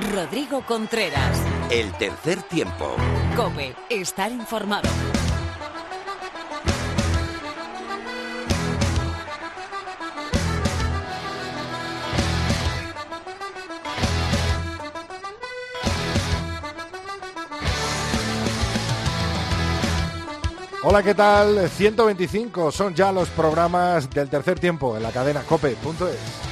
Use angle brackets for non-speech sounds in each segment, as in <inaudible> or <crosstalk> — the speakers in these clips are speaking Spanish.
Rodrigo Contreras. El tercer tiempo. Cope, estar informado. Hola, ¿qué tal? 125 son ya los programas del tercer tiempo en la cadena cope.es.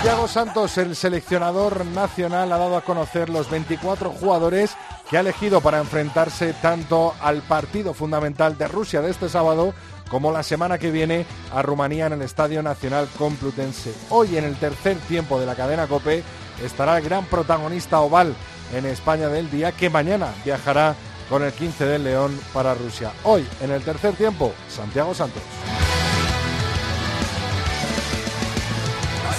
Santiago Santos, el seleccionador nacional, ha dado a conocer los 24 jugadores que ha elegido para enfrentarse tanto al partido fundamental de Rusia de este sábado como la semana que viene a Rumanía en el Estadio Nacional Complutense. Hoy en el tercer tiempo de la cadena Cope estará el gran protagonista oval en España del día que mañana viajará con el 15 del León para Rusia. Hoy en el tercer tiempo, Santiago Santos.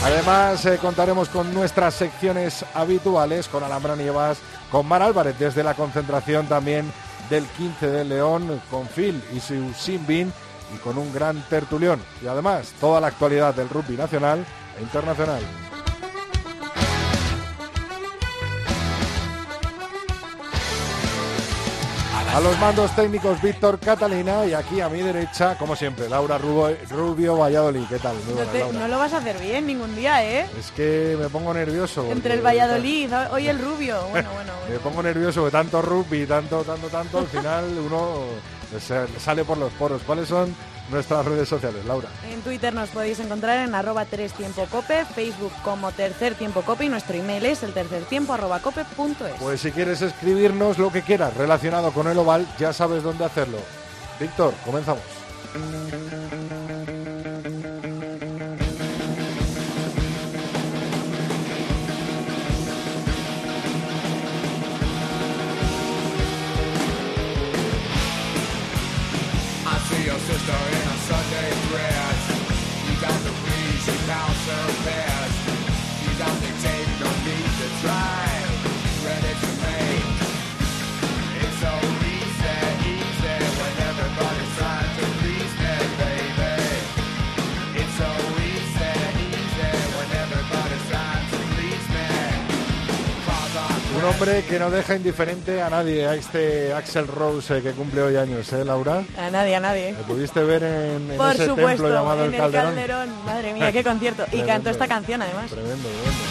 Además, eh, contaremos con nuestras secciones habituales, con Alhambra Nievas, con Mar Álvarez desde la concentración también del 15 de León, con Phil y su Simbin y con un gran tertulión. Y además, toda la actualidad del rugby nacional e internacional. A los mandos técnicos Víctor Catalina y aquí a mi derecha, como siempre, Laura Rubio Valladolid. ¿Qué tal? no, lo vas a hacer bien ningún día, ¿eh? Es que me pongo nervioso. Entre el Valladolid, hoy el Rubio. Bueno, <laughs> bueno, me pongo nervioso de tanto rugby, tanto, tanto, tanto, al final uno sale por los poros. ¿Cuáles son nuestras redes sociales, Laura. En Twitter nos podéis encontrar en arroba 3 tiempo cope, Facebook como tercer tiempo cope y nuestro email es el tercer tiempo arroba cope punto es. Pues si quieres escribirnos lo que quieras relacionado con el oval, ya sabes dónde hacerlo. Víctor, comenzamos. Un hombre que no deja indiferente a nadie, a este Axel Rose eh, que cumple hoy años, ¿eh, Laura? A nadie, a nadie. ¿Lo pudiste ver en, Por ese supuesto, templo llamado en el Calderón? Calderón. Madre mía, qué concierto. y cantó esta canción, además. Tremendo, tremendo.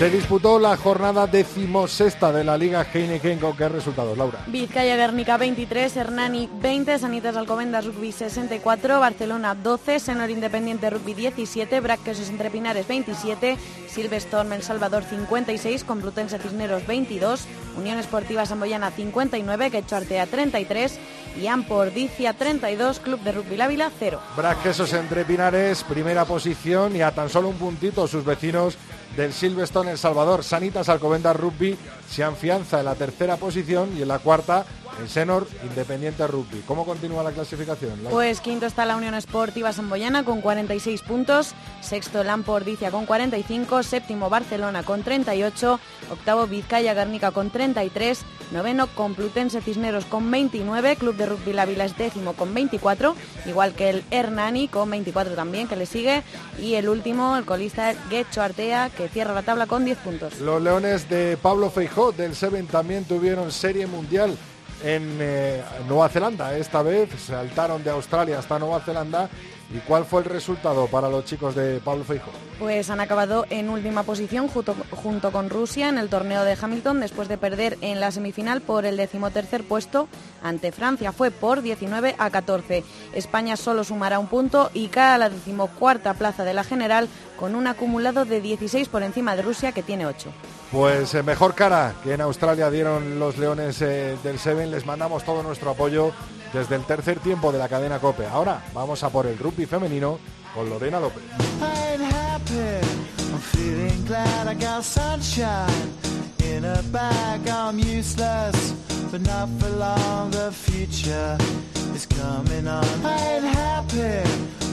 Se disputó la jornada decimosexta de la Liga Heineken con qué resultados, Laura. Vizcaya Guernica 23, Hernani 20, Sanitas Alcobendas Rugby 64, Barcelona 12, Senor Independiente Rugby 17, Braquesos Entre Pinares 27, Silvestorm El Salvador 56, Complutense Cisneros 22, Unión Esportiva Samboyana 59, Quecho Artea 33 y Ampordicia 32, Club de Rugby Lávila 0. Braquesos Entre Pinares, primera posición y a tan solo un puntito sus vecinos del Silverstone El Salvador. Sanitas Alcobendas Rugby se afianza en la tercera posición y en la cuarta el Senor Independiente Rugby. ¿Cómo continúa la clasificación? Pues quinto está la Unión Esportiva Samboyana con 46 puntos, sexto Lampordicia con 45, séptimo Barcelona con 38, octavo Vizcaya Guernica con 33, noveno Complutense Cisneros con 29, Club de Rugby La Vila es décimo con 24, igual que el Hernani con 24 también que le sigue. Y el último, el colista Guecho Artea que cierra la tabla con 10 puntos. Los Leones de Pablo Feijó del Seven también tuvieron serie mundial en eh, Nueva Zelanda. Esta vez saltaron de Australia hasta Nueva Zelanda. ¿Y cuál fue el resultado para los chicos de Pablo Feijó? Pues han acabado en última posición junto, junto con Rusia en el torneo de Hamilton después de perder en la semifinal por el decimotercer puesto ante Francia. Fue por 19 a 14. España solo sumará un punto y cae a la decimocuarta plaza de la general con un acumulado de 16 por encima de Rusia que tiene 8. Pues eh, mejor cara que en Australia dieron los Leones eh, del Seven. Les mandamos todo nuestro apoyo desde el tercer tiempo de la cadena Cope. Ahora vamos a por el rugby femenino con Lorena López.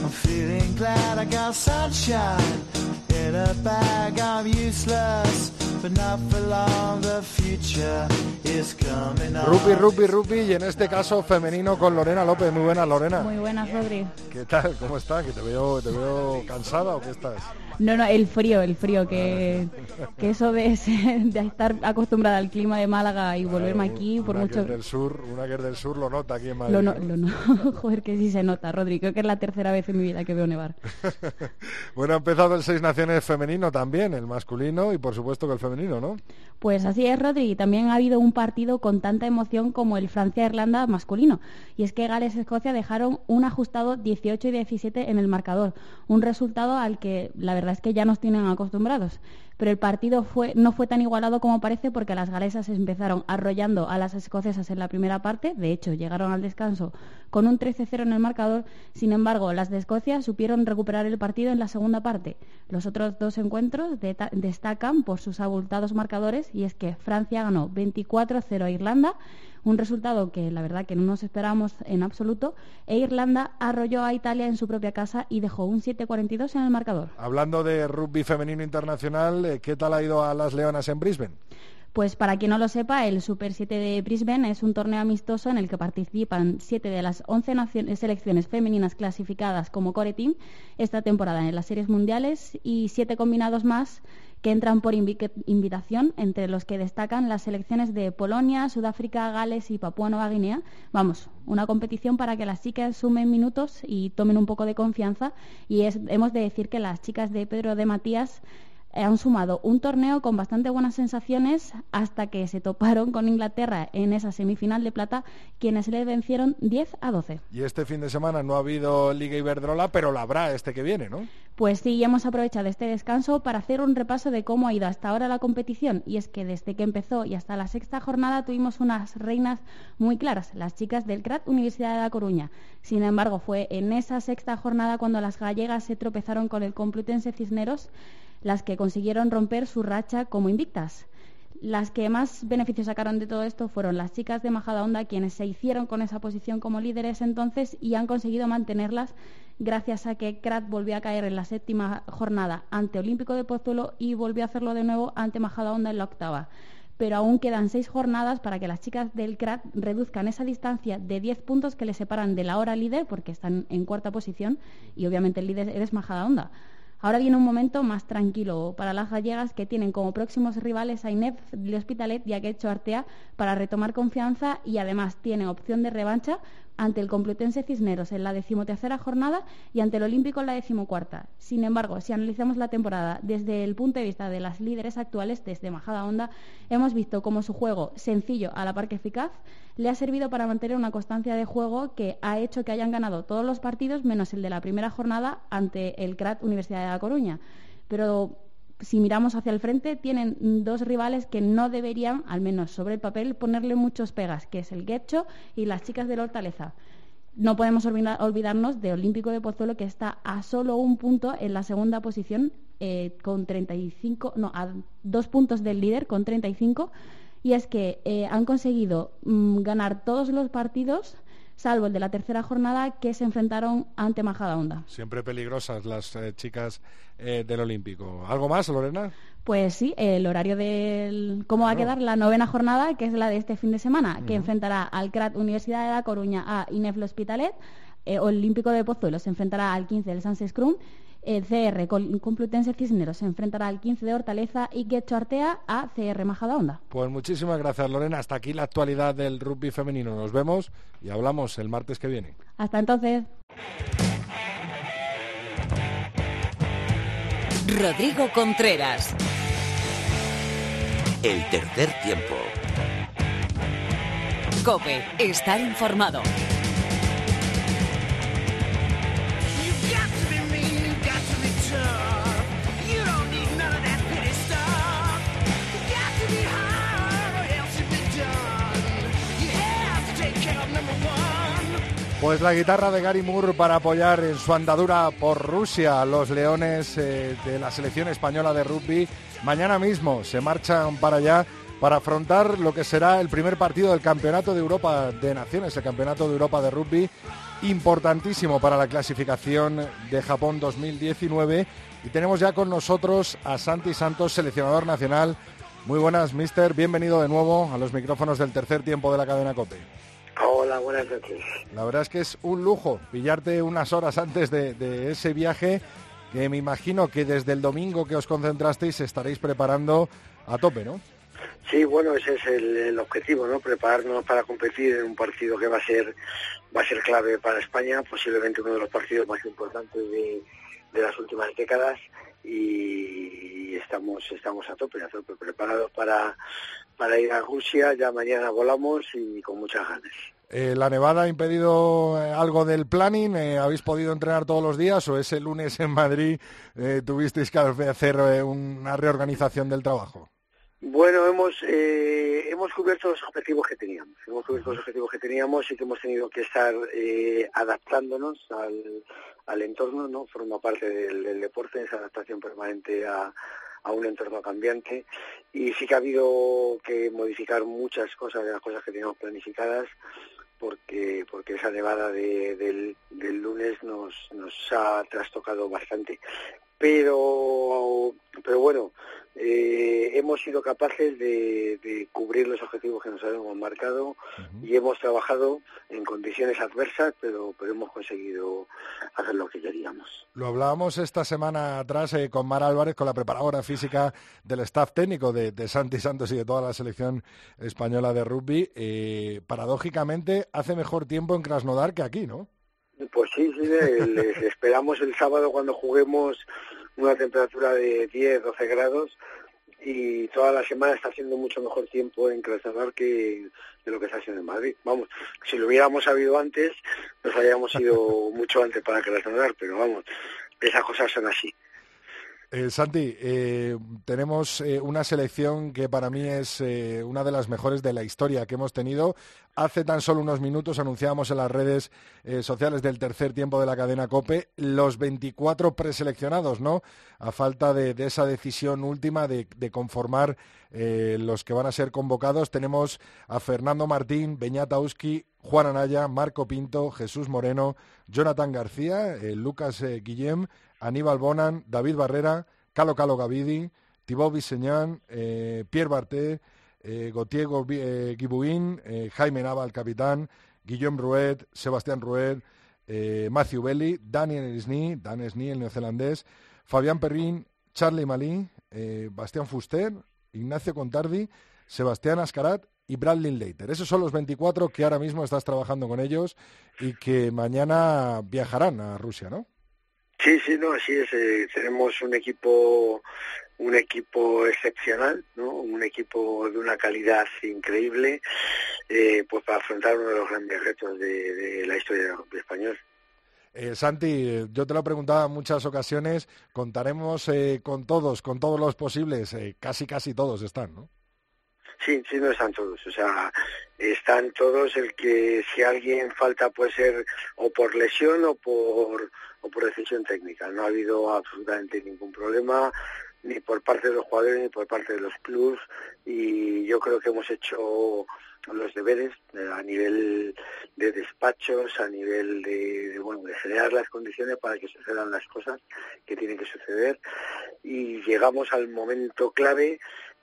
I'm feeling glad I got sunshine in a bag. I'm useless, but not for long. The future is coming on. Rupi, Rupi, Rupi y en este caso femenino con Lorena López. Muy buenas, Lorena. Muy buenas, Rodri. ¿Qué tal? ¿Cómo estás? ¿Que te veo, te veo cansada o qué estás? No, no, el frío, el frío, que, que eso de, de estar acostumbrada al clima de Málaga y volverme aquí, por una mucho... que es del sur, una que es del sur lo nota aquí en Madrid. Lo no, lo no. <laughs> Joder, que sí se nota, Rodri. Creo que es la tercera vez en mi vida que veo nevar. <laughs> bueno, ha empezado el Seis Naciones femenino también, el masculino y por supuesto que el femenino, ¿no? Pues así es, Rodri. También ha habido un partido con tanta emoción como el Francia-Irlanda masculino. Y es que Gales-Escocia dejaron un ajustado 18 y 17 en el marcador. Un resultado al que la verdad es que ya nos tienen acostumbrados. Pero el partido fue, no fue tan igualado como parece porque las galesas empezaron arrollando a las escocesas en la primera parte. De hecho, llegaron al descanso con un 13-0 en el marcador. Sin embargo, las de Escocia supieron recuperar el partido en la segunda parte. Los otros dos encuentros destacan por sus abultados marcadores y es que Francia ganó 24-0 a Irlanda, un resultado que la verdad que no nos esperábamos en absoluto, e Irlanda arrolló a Italia en su propia casa y dejó un 7-42 en el marcador. Hablando de rugby femenino internacional, eh, ¿qué tal ha ido a las Leonas en Brisbane? Pues para quien no lo sepa, el Super 7 de Brisbane es un torneo amistoso en el que participan siete de las 11 nacio- selecciones femeninas clasificadas como core team esta temporada en las series mundiales y siete combinados más que entran por invi- invitación, entre los que destacan las selecciones de Polonia, Sudáfrica, Gales y Papúa Nueva Guinea. Vamos, una competición para que las chicas sumen minutos y tomen un poco de confianza. Y hemos de decir que las chicas de Pedro de Matías han sumado un torneo con bastante buenas sensaciones hasta que se toparon con Inglaterra en esa semifinal de plata, quienes le vencieron 10 a 12. Y este fin de semana no ha habido Liga Iberdrola, pero la habrá este que viene, ¿no? Pues sí, hemos aprovechado este descanso para hacer un repaso de cómo ha ido hasta ahora la competición. Y es que desde que empezó y hasta la sexta jornada tuvimos unas reinas muy claras, las chicas del CRAT Universidad de La Coruña. Sin embargo, fue en esa sexta jornada cuando las gallegas se tropezaron con el Complutense Cisneros las que consiguieron romper su racha como invictas. Las que más beneficios sacaron de todo esto fueron las chicas de Majadahonda, quienes se hicieron con esa posición como líderes entonces y han conseguido mantenerlas gracias a que Crat volvió a caer en la séptima jornada ante Olímpico de Pozuelo y volvió a hacerlo de nuevo ante Majadahonda en la octava. Pero aún quedan seis jornadas para que las chicas del CRAT reduzcan esa distancia de 10 puntos que les separan de la hora líder, porque están en cuarta posición, y obviamente el líder es Majadahonda. Ahora viene un momento más tranquilo para las gallegas que tienen como próximos rivales a Inef de Hospitalet y a Quecho Artea para retomar confianza y además tienen opción de revancha ante el Complutense Cisneros en la decimotercera jornada y ante el Olímpico en la decimocuarta. Sin embargo, si analizamos la temporada desde el punto de vista de las líderes actuales, desde Majada Honda, hemos visto cómo su juego sencillo a la par que eficaz le ha servido para mantener una constancia de juego que ha hecho que hayan ganado todos los partidos menos el de la primera jornada ante el CRAT Universidad de La Coruña. Pero si miramos hacia el frente, tienen dos rivales que no deberían, al menos sobre el papel, ponerle muchos pegas, que es el Guecho y las chicas del Hortaleza. No podemos olvida- olvidarnos de Olímpico de Pozuelo, que está a solo un punto en la segunda posición, eh, con 35, no, a dos puntos del líder, con 35, y es que eh, han conseguido mm, ganar todos los partidos, salvo el de la tercera jornada, que se enfrentaron ante Majadahonda. Siempre peligrosas las eh, chicas eh, del Olímpico. ¿Algo más, Lorena? Pues sí, el horario del cómo va a quedar la novena jornada, que es la de este fin de semana, que enfrentará al CRAT Universidad de La Coruña a Ineflo Hospitalet, eh, Olímpico de Pozuelo se enfrentará al 15 del Sans Scrum, el CR Complutense Cisneros se enfrentará al 15 de Hortaleza y Guecho Artea a CR Majadahonda. Pues muchísimas gracias, Lorena. Hasta aquí la actualidad del rugby femenino. Nos vemos y hablamos el martes que viene. Hasta entonces. Rodrigo Contreras. El tercer tiempo. Cope, estar informado. Pues la guitarra de Gary Moore para apoyar en su andadura por Rusia los leones eh, de la selección española de rugby. Mañana mismo se marchan para allá para afrontar lo que será el primer partido del Campeonato de Europa de Naciones, el Campeonato de Europa de Rugby, importantísimo para la clasificación de Japón 2019. Y tenemos ya con nosotros a Santi Santos, seleccionador nacional. Muy buenas, mister. Bienvenido de nuevo a los micrófonos del tercer tiempo de la cadena COPE. Hola, buenas noches. La verdad es que es un lujo pillarte unas horas antes de, de ese viaje que me imagino que desde el domingo que os concentrasteis estaréis preparando a tope, ¿no? Sí, bueno, ese es el, el objetivo, ¿no? Prepararnos para competir en un partido que va a ser va a ser clave para España, posiblemente uno de los partidos más importantes de, de las últimas décadas y estamos estamos a tope, a tope, preparados para para ir a Rusia. Ya mañana volamos y con muchas ganas. Eh, ¿La nevada ha impedido eh, algo del planning? Eh, ¿Habéis podido entrenar todos los días o ese lunes en Madrid eh, tuvisteis que hacer una reorganización del trabajo? Bueno, hemos eh, hemos cubierto los objetivos que teníamos. Hemos cubierto los objetivos que teníamos y que hemos tenido que estar eh, adaptándonos al, al entorno, ¿no? Forma parte del, del deporte, esa adaptación permanente a, a un entorno cambiante. Y sí que ha habido que modificar muchas cosas de las cosas que teníamos planificadas porque porque esa nevada de, del, del lunes nos, nos ha trastocado bastante pero pero bueno eh, hemos sido capaces de, de, cubrir los objetivos que nos habíamos marcado uh -huh. y hemos trabajado en condiciones adversas pero pero hemos conseguido hacer lo que queríamos lo hablábamos esta semana atrás eh, con Mara Álvarez con la preparadora física del staff técnico de, de Santi Santos y de toda la selección española de rugby eh, paradójicamente hace mejor tiempo en Krasnodar que aquí ¿no? Pues sí, sí, <laughs> les esperamos el sábado cuando juguemos una temperatura de 10, 12 grados y toda la semana está haciendo mucho mejor tiempo en Krasnodar que de lo que está haciendo en Madrid. Vamos, si lo hubiéramos sabido antes, nos habríamos ido <laughs> mucho antes para Krasnodar, pero vamos, esas cosas son así. Eh, Santi, eh, tenemos eh, una selección que para mí es una de las mejores de la historia que hemos tenido. Hace tan solo unos minutos anunciábamos en las redes sociales del tercer tiempo de la cadena COPE los 24 preseleccionados, ¿no? A falta de, esa decisión última de, conformar los que van a ser convocados, tenemos a Fernando Martín, Beñat Auski, Juan Anaya, Marco Pinto, Jesús Moreno, Jonathan García, Lucas Guillem, Aníbal Bonan, David Barrera, Calo Calo Gavidi, Thibaut Viseñán, eh, Pierre Barté, eh, Gautier eh, eh, Jaime Nava, el capitán, Guillaume Ruet, Sebastián Ruet, Matthew Belli, Daniel Esni, Dan Esni, el neozelandés, Fabián Perrin, Charlie Malí, Bastián Fuster, Ignacio Contardi, Sebastián Ascarat y Bradley Leiter. Esos son los 24 que ahora mismo estás trabajando con ellos y que mañana viajarán a Rusia, ¿no? Sí, sí, no, así es. Eh, tenemos un equipo, un equipo excepcional, ¿no? Un equipo de una calidad increíble, eh, pues para afrontar uno de los grandes retos de, de la historia del rugby español. Eh, Santi, yo te lo he preguntado en muchas ocasiones, contaremos eh, con todos, con todos los posibles, eh, casi casi todos están, ¿no? Sí, sí, no están todos, o sea, están todos, el que si alguien falta puede ser o por lesión o por, o por decisión técnica, no ha habido absolutamente ningún problema, ni por parte de los jugadores ni por parte de los clubes y yo creo que hemos hecho los deberes eh, a nivel de despachos, a nivel de, de, bueno de generar las condiciones para que sucedan las cosas que tienen que suceder y llegamos al momento clave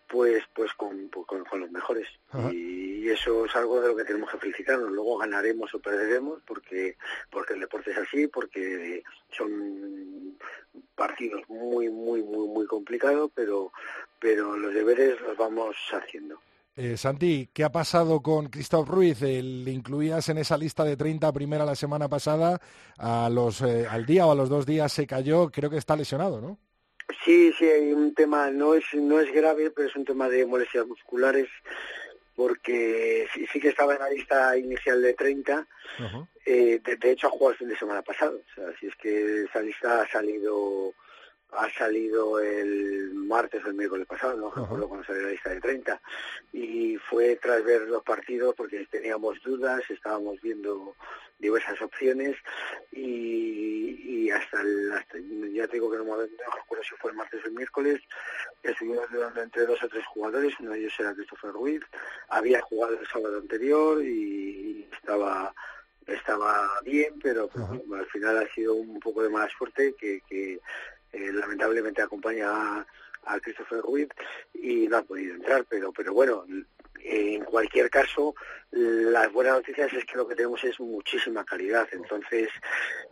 pues pues con, con, con los mejores Ajá. y eso es algo de lo que tenemos que felicitarnos luego ganaremos o perderemos porque porque el deporte es así porque son partidos muy muy muy muy complicados pero pero los deberes los vamos haciendo eh, Santi, ¿qué ha pasado con Christoph Ruiz? Eh, le incluías en esa lista de 30 primera la semana pasada, a los, eh, al día o a los dos días se cayó, creo que está lesionado, ¿no? Sí, sí, hay un tema, no es, no es grave, pero es un tema de molestias musculares, porque sí, sí que estaba en la lista inicial de 30, uh -huh. eh, de, de, hecho ha jugado el fin de semana pasado, o sea, si es que esa lista ha salido ha salido el martes o el miércoles pasado, no recuerdo cuando salió la lista de 30, y fue tras ver los partidos porque teníamos dudas, estábamos viendo diversas opciones y, y hasta, el, hasta- ya te digo que no, me- recuerdo si fue el martes o el miércoles, estuvimos dudando entre dos o tres jugadores, uno de ellos era Christopher Ruiz, había jugado el sábado anterior y, estaba estaba bien, pero, bueno, al final ha sido un poco de mala suerte que, que eh, lamentablemente acompaña a, a Christopher Ruiz y no ha podido entrar, pero pero bueno, en cualquier caso, las buenas noticias es que lo que tenemos es muchísima calidad. Entonces,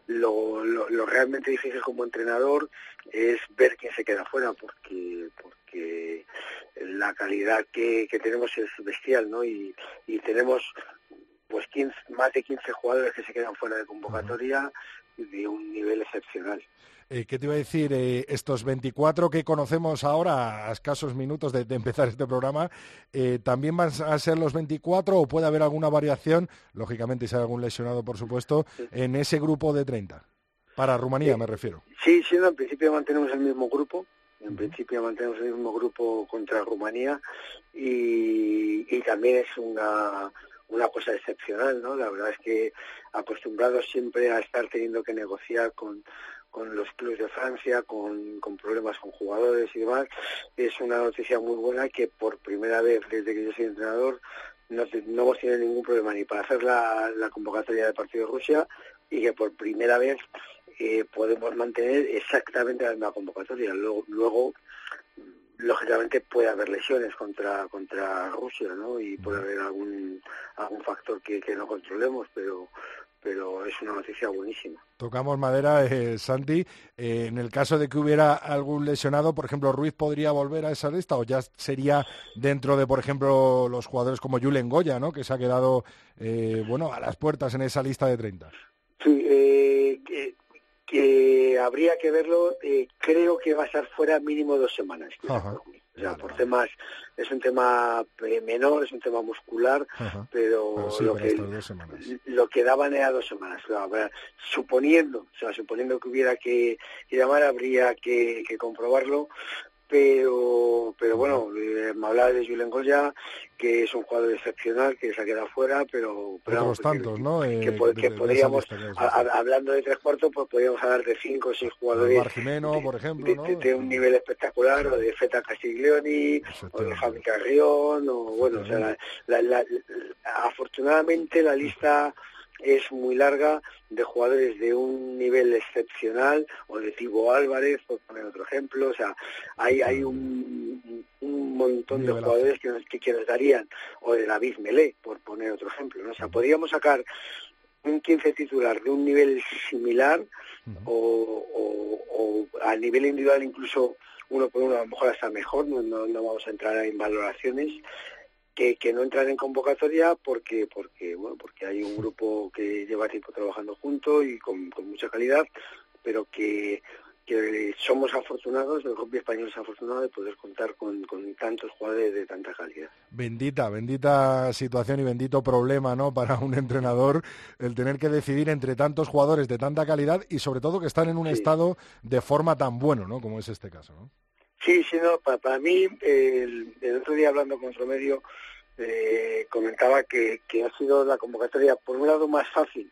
lo, realmente difícil como entrenador es ver quién se queda fuera, porque porque la calidad que, que tenemos es bestial, ¿no? Y, y tenemos pues 15, más de 15 jugadores que se quedan fuera de convocatoria de un nivel excepcional. Eh, ¿Qué te iba a decir? Eh, estos 24 que conocemos ahora, a escasos minutos de, de empezar este programa, eh, ¿también van a ser los 24 o puede haber alguna variación, lógicamente si hay algún lesionado, por supuesto, en ese grupo de 30? Para Rumanía Sí. me refiero. Sí, sí, no, en principio mantenemos el mismo grupo. En principio mantenemos el mismo grupo contra Rumanía y, y también es una, una cosa excepcional, ¿no? La verdad es que acostumbrados siempre a estar teniendo que negociar con, con los clubes de Francia, con, problemas con jugadores y demás, es una noticia muy buena que por primera vez desde que yo soy entrenador no, no hemos tenido ningún problema ni para hacer la, la convocatoria del partido de Rusia y que por primera vez eh, podemos mantener exactamente la misma convocatoria. Luego, luego lógicamente puede haber lesiones contra contra Rusia, ¿no? Y puede haber algún algún factor que, que no controlemos, pero pero es una noticia buenísima. Tocamos madera, eh, Santi. Eh, en el caso de que hubiera algún lesionado, por ejemplo, Ruiz podría volver a esa lista o ya sería dentro de, por ejemplo, los jugadores como Julen Goya, ¿no? Que se ha quedado, eh, bueno, a las puertas en esa lista de 30. Sí, eh, que, habría que verlo. eh, creo que va a estar fuera mínimo dos semanas. Ajá. O sea, por temas es un tema eh, menor, es un tema muscular, Ajá. pero, Pero sí, lo que lo que daban era dos semanas. Claro, suponiendo, o sea, suponiendo que hubiera que, que llamar, habría que, que comprobarlo. Pero, pero bueno, eh, me hablaba de Julen Goya, que es un jugador excepcional, que se ha quedado fuera, pero, pero Otros vamos, que- tantos, ¿no? que, Eh, po- de- que de esa podríamos, a- hablando de tres cuartos, pues podríamos hablar de cinco o seis jugadores por ejemplo, de, ¿no? de- de un nivel espectacular, o de Feta Castiglioni, o de. Javi Carrión, o bueno, o sea, la- la- la- la- afortunadamente la lista es muy larga de jugadores de un nivel excepcional, o de Tibo Álvarez, por poner otro ejemplo, o sea, hay, hay un, un montón de jugadores que nos, que, que nos darían, o de David Melé, por poner otro ejemplo, ¿no? O sea, podríamos sacar un 15 titular de un nivel similar o- o a nivel individual incluso uno por uno a lo mejor hasta mejor, no, no, no vamos a entrar en valoraciones, que, que no entran en convocatoria porque porque bueno porque hay un grupo que lleva tiempo trabajando junto y con, con mucha calidad, pero que, que somos afortunados, el rugby español es afortunado de poder contar con, con tantos jugadores de tanta calidad. Bendita, bendita situación y bendito problema, ¿no? <laughs> Para un entrenador el tener que decidir entre tantos jugadores de tanta calidad y sobre todo que están en un Sí. estado de forma tan bueno, ¿no? Como es este caso, ¿no? Sí, sí, no, para, para mí, el, otro día hablando con otro medio, eh, comentaba que, ha sido la convocatoria, por un lado, más fácil,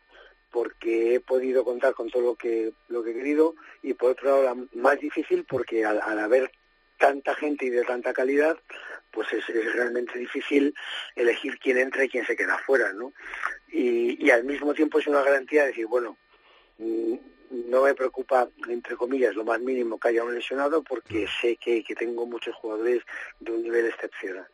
porque he podido contar con todo lo que, lo que he querido, y por otro lado, la más difícil, porque al, haber tanta gente y de tanta calidad, pues es, es realmente difícil elegir quién entra y quién se queda fuera, ¿no? Y, y al mismo tiempo es una garantía de decir, bueno, mm, no me preocupa, entre comillas, lo más mínimo que haya un lesionado porque sé que, que tengo muchos jugadores de un nivel excepcional.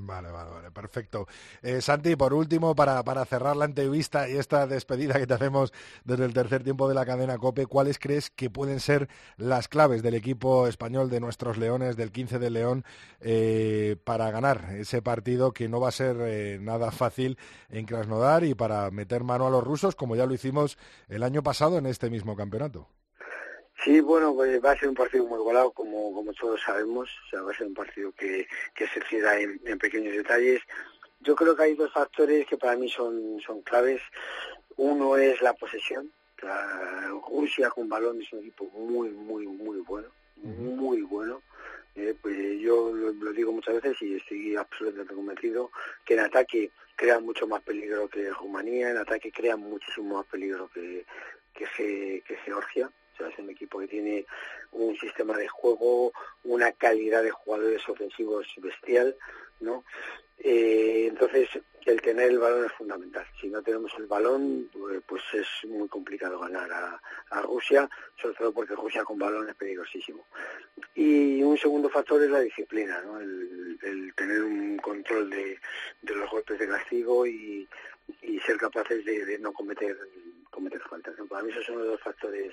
Vale, vale, vale, perfecto. Eh, Santi, por último, para, para cerrar la entrevista y esta despedida que te hacemos desde el tercer tiempo de la cadena COPE, ¿cuáles crees que pueden ser las claves del equipo español de nuestros Leones, del 15 de León, eh, para ganar ese partido que no va a ser eh, nada fácil en Krasnodar y para meter mano a los rusos, como ya lo hicimos el año pasado en este mismo campeonato? Sí, bueno, pues va a ser un partido muy igualado, como, como todos sabemos. O sea, va a ser un partido que, que se cierra en, en pequeños detalles. Yo creo que hay dos factores que para mí son, son claves. Uno es la posesión. La Rusia con balón es un equipo muy, muy, muy bueno. muy bueno. Eh, pues yo lo, lo digo muchas veces y estoy absolutamente convencido que en ataque crea mucho más peligro que Rumanía, en ataque crea muchísimo más peligro que, que, que Georgia. Es un equipo que tiene un sistema de juego, una calidad de jugadores ofensivos bestial, ¿no? Eh, entonces, el tener el balón es fundamental. Si no tenemos el balón, pues, pues es muy complicado ganar a, Rusia, sobre todo porque Rusia con balón es peligrosísimo. Y un segundo factor es la disciplina, ¿no? el, tener un control de, de los golpes de castigo y, y ser capaces de, de no cometer cometer faltas. Para mí esos son los dos factores,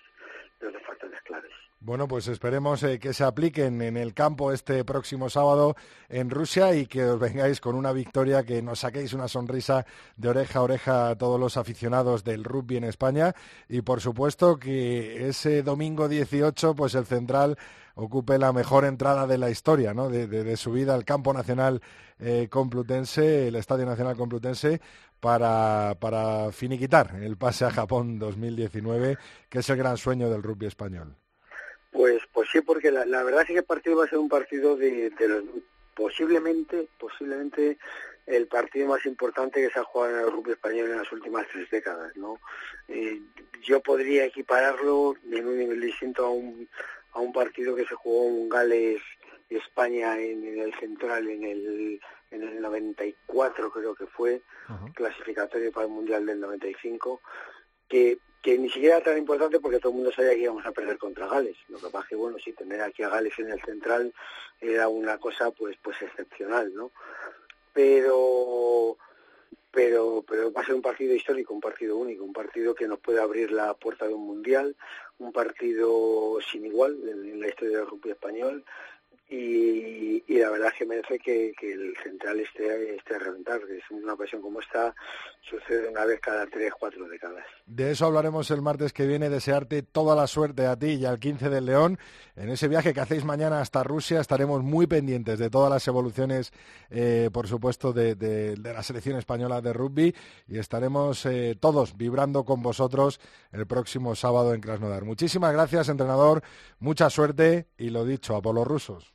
Bueno, pues esperemos eh, que se apliquen en el campo este próximo sábado en Rusia y que os vengáis con una victoria, que nos saquéis una sonrisa de oreja a oreja a todos los aficionados del rugby en España y por supuesto que ese domingo 18 pues el central ocupe la mejor entrada de la historia, ¿no? De su vida al campo nacional eh, complutense, el Estadio Nacional Complutense, para, para finiquitar el pase a Japón 2019, que es el gran sueño del rugby español. Pues, pues sí, porque la, la verdad es que el partido va a ser un partido de, los posiblemente, posiblemente el partido más importante que se ha jugado en el rugby español en las últimas tres décadas, ¿no? Eh, yo podría equipararlo en un nivel distinto a un a un partido que se jugó en Gales España en el central en el en el 94 creo que fue clasificatorio para el mundial del 95 que que ni siquiera era tan importante porque todo el mundo sabía que íbamos a perder contra Gales. Lo que pasa es que, bueno, sí, tener aquí a Gales en el central era una cosa, pues, pues excepcional, ¿no? Pero, pero, pero va a ser un partido histórico, un partido único, un partido que nos puede abrir la puerta de un mundial, un partido sin igual en, en la historia del rugby español. Y, la verdad es que merece que, que el central esté, esté a reventar, que es una ocasión como esta, sucede una vez cada tres, cuatro décadas. De eso hablaremos el martes que viene. Desearte toda la suerte a ti y al 15 del León. En ese viaje que hacéis mañana hasta Rusia estaremos muy pendientes de todas las evoluciones, eh, por supuesto, de, de- de la selección española de rugby y estaremos eh, todos vibrando con vosotros el próximo sábado en Krasnodar. Muchísimas gracias, entrenador. Mucha suerte y lo dicho, a por los rusos.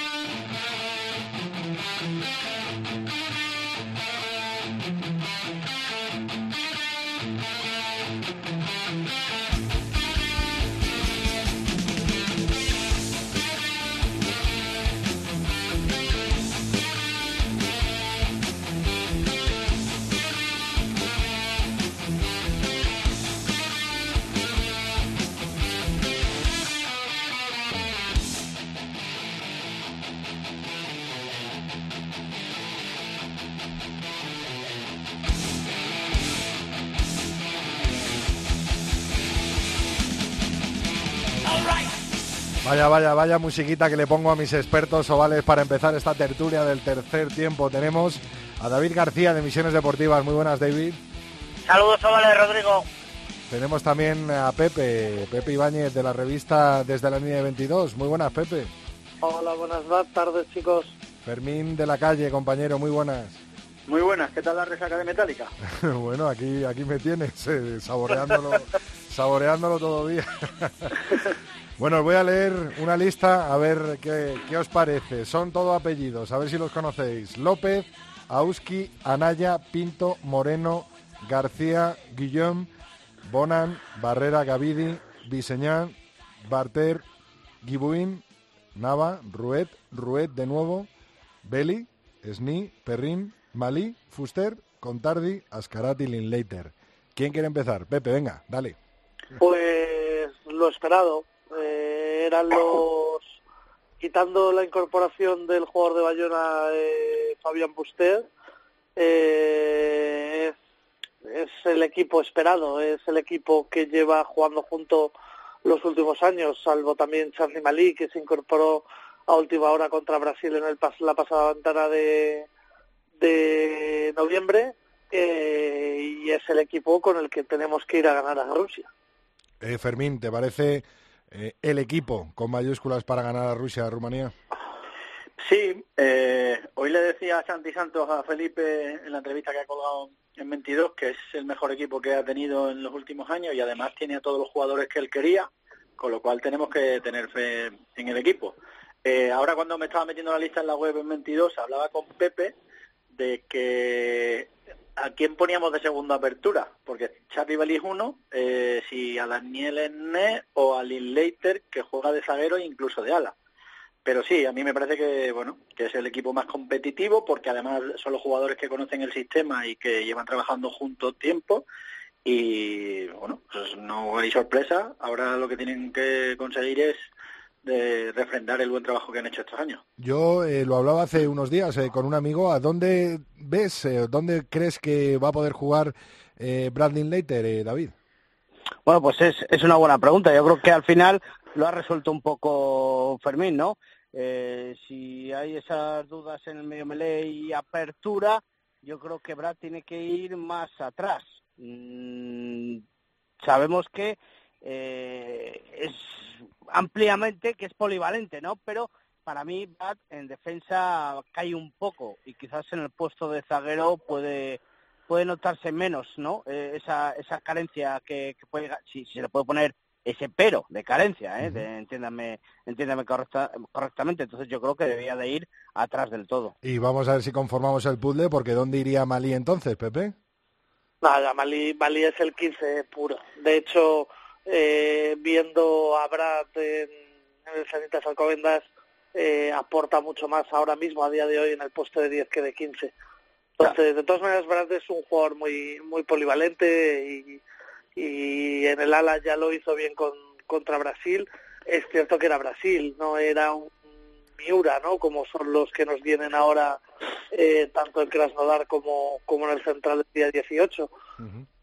Vaya, vaya, vaya musiquita que le pongo a mis expertos ovales para empezar esta tertulia del tercer tiempo. Tenemos a David García de Misiones Deportivas. Muy buenas, David. Saludos, Ovales, Rodrigo. Tenemos también a Pepe, Pepe Ibáñez de la revista Desde la Línea de 22. Muy buenas, Pepe. Hola, buenas tardes, chicos. Fermín de la calle, compañero, muy buenas. Muy buenas, ¿qué tal la resaca de Metallica? <laughs> bueno, aquí, aquí me tienes, eh, saboreándolo, saboreándolo todo día. <laughs> bueno, os voy a leer una lista a ver qué, qué os parece. Son todo apellidos, a ver si los conocéis. López, Auski, Anaya, Pinto, Moreno, García, Guillón, Bonan, Barrera, Gavidi, Biseñán, Barter, Gibuín, Nava, Ruet, Ruet de nuevo, Beli, Sni, Perrin, Malí, Fuster, Contardi, Ascarati, Linklater. ¿Quién quiere empezar? Pepe, venga, dale. Pues lo esperado. Eran los. Quitando la incorporación del jugador de Bayona, eh, Fabián Buster, eh, es, es el equipo esperado, es el equipo que lleva jugando junto los últimos años, salvo también Charlie Malí, que se incorporó a última hora contra Brasil en el pas- la pasada ventana de, de noviembre, eh, y es el equipo con el que tenemos que ir a ganar a Rusia. Eh, Fermín, ¿te parece eh, el equipo con mayúsculas para ganar a Rusia, Rumanía? Sí, eh, hoy le decía a Santi Santos a Felipe en la entrevista que ha colgado en 22 que es el mejor equipo que ha tenido en los últimos años y además tiene a todos los jugadores que él quería, con lo cual tenemos que tener fe en el equipo. Eh, ahora cuando me estaba metiendo la lista en la web en 22, hablaba con Pepe de que a quién poníamos de segunda apertura, porque Charlie Belli es uno, eh, si a Daniel Enne o a Linklater, que juega de zaguero e incluso de ala. Pero sí, a mí me parece que bueno que es el equipo más competitivo porque además son los jugadores que conocen el sistema y que llevan trabajando juntos tiempo y bueno, pues no hay sorpresa. Ahora lo que tienen que conseguir es de refrendar el buen trabajo que han hecho estos años. Yo eh, lo hablaba hace unos días eh, con un amigo. ¿A dónde ves, eh, dónde crees que va a poder jugar eh, Bradley Later, eh, David? Bueno, pues es, es una buena pregunta. Yo creo que al final lo ha resuelto un poco Fermín, ¿no? Eh, si hay esas dudas en el medio melee y apertura, yo creo que Brad tiene que ir más atrás. Mm, sabemos que eh, es ampliamente que es polivalente, ¿no? Pero para mí en defensa cae un poco y quizás en el puesto de zaguero puede puede notarse menos, ¿no? Eh, esa esa carencia que, que puede si, si se le puede poner ese pero de carencia, ¿eh? de- entiéndame, entiéndame correcta- correctamente. Entonces yo creo que debía de ir atrás del todo. Y vamos a ver si conformamos el puzzle, porque ¿dónde iría Malí entonces, Pepe? Nada, Malí, Malí es el 15 puro. De hecho, eh, viendo a Brad en, en el Sanitas Alcobendas, eh, aporta mucho más ahora mismo, a día de hoy, en el puesto de 10 que de 15. Entonces, de todas maneras, Brad es un jugador muy muy polivalente y, y en el ala ya lo hizo bien con, contra Brasil. Es cierto que era Brasil, no era un Miura, ¿no? Como son los que nos vienen ahora eh, tanto en Krasnodar como, como en el central del día 18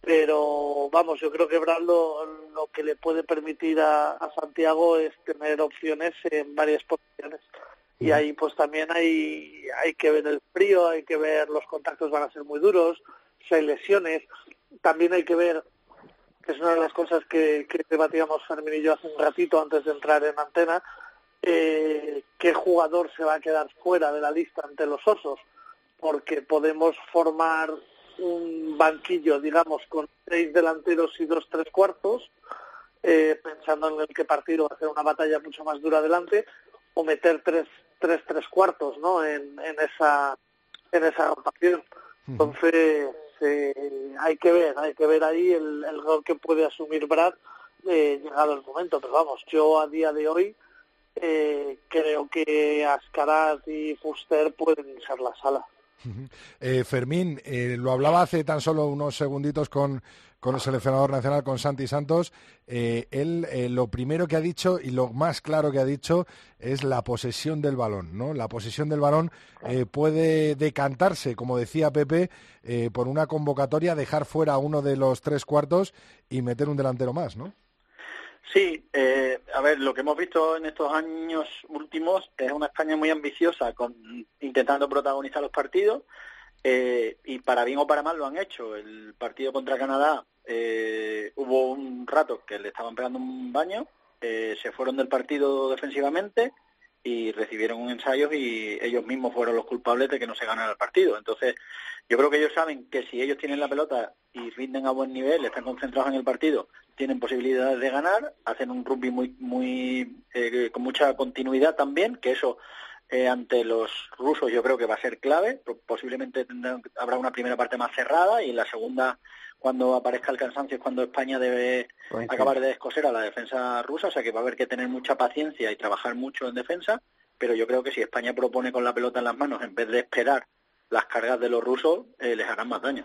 pero vamos, yo creo que Brad lo, que le puede permitir a, a Santiago es tener opciones en varias posiciones. Y ahí pues también hay, hay que ver el frío, hay que ver los contactos van a ser muy duros, si hay lesiones, también hay que ver, que es una de las cosas que, que debatíamos Fermín y yo hace un ratito antes de entrar en antena, eh, qué jugador se va a quedar fuera de la lista ante los osos, porque podemos formar un banquillo, digamos, con seis delanteros y dos tres cuartos, eh, pensando en el que partido va a ser una batalla mucho más dura adelante, o meter tres tres tres cuartos, ¿no? En, en esa en esa rotación. Entonces eh, hay que ver, hay que ver ahí el, el rol que puede asumir Brad eh, llegado el momento. Pero vamos, yo a día de hoy eh, creo que Ascaraz y Fuster pueden ser la sala. Eh, Fermín, eh, lo hablaba hace tan solo unos segunditos con, con el seleccionador nacional, con Santi Santos. Eh, él lo primero que ha dicho y lo más claro que ha dicho es la posesión del balón. ¿no? La posesión del balón puede decantarse, como decía Pepe, por una convocatoria, dejar fuera uno de los tres cuartos y meter un delantero más, ¿no? Sí, eh, a ver, lo que hemos visto en estos años últimos es una España muy ambiciosa, con, intentando protagonizar los partidos, eh, y para bien o para mal lo han hecho. El partido contra Canadá eh, hubo un rato que le estaban pegando un baño, eh, se fueron del partido defensivamente y recibieron un ensayo y ellos mismos fueron los culpables de que no se ganara el partido. Entonces, yo creo que ellos saben que si ellos tienen la pelota y rinden a buen nivel, están concentrados en el partido, tienen posibilidades de ganar, hacen un rugby muy, muy eh, con mucha continuidad también, que eso eh, ante los rusos yo creo que va a ser clave. Posiblemente tendrán- habrá una primera parte más cerrada y la segunda, cuando aparezca el cansancio, es cuando España debe Coincido. acabar de descoser a la defensa rusa, o sea que va a haber que tener mucha paciencia y trabajar mucho en defensa, pero yo creo que si España propone con la pelota en las manos, en vez de esperar las cargas de los rusos, eh, les harán más daño.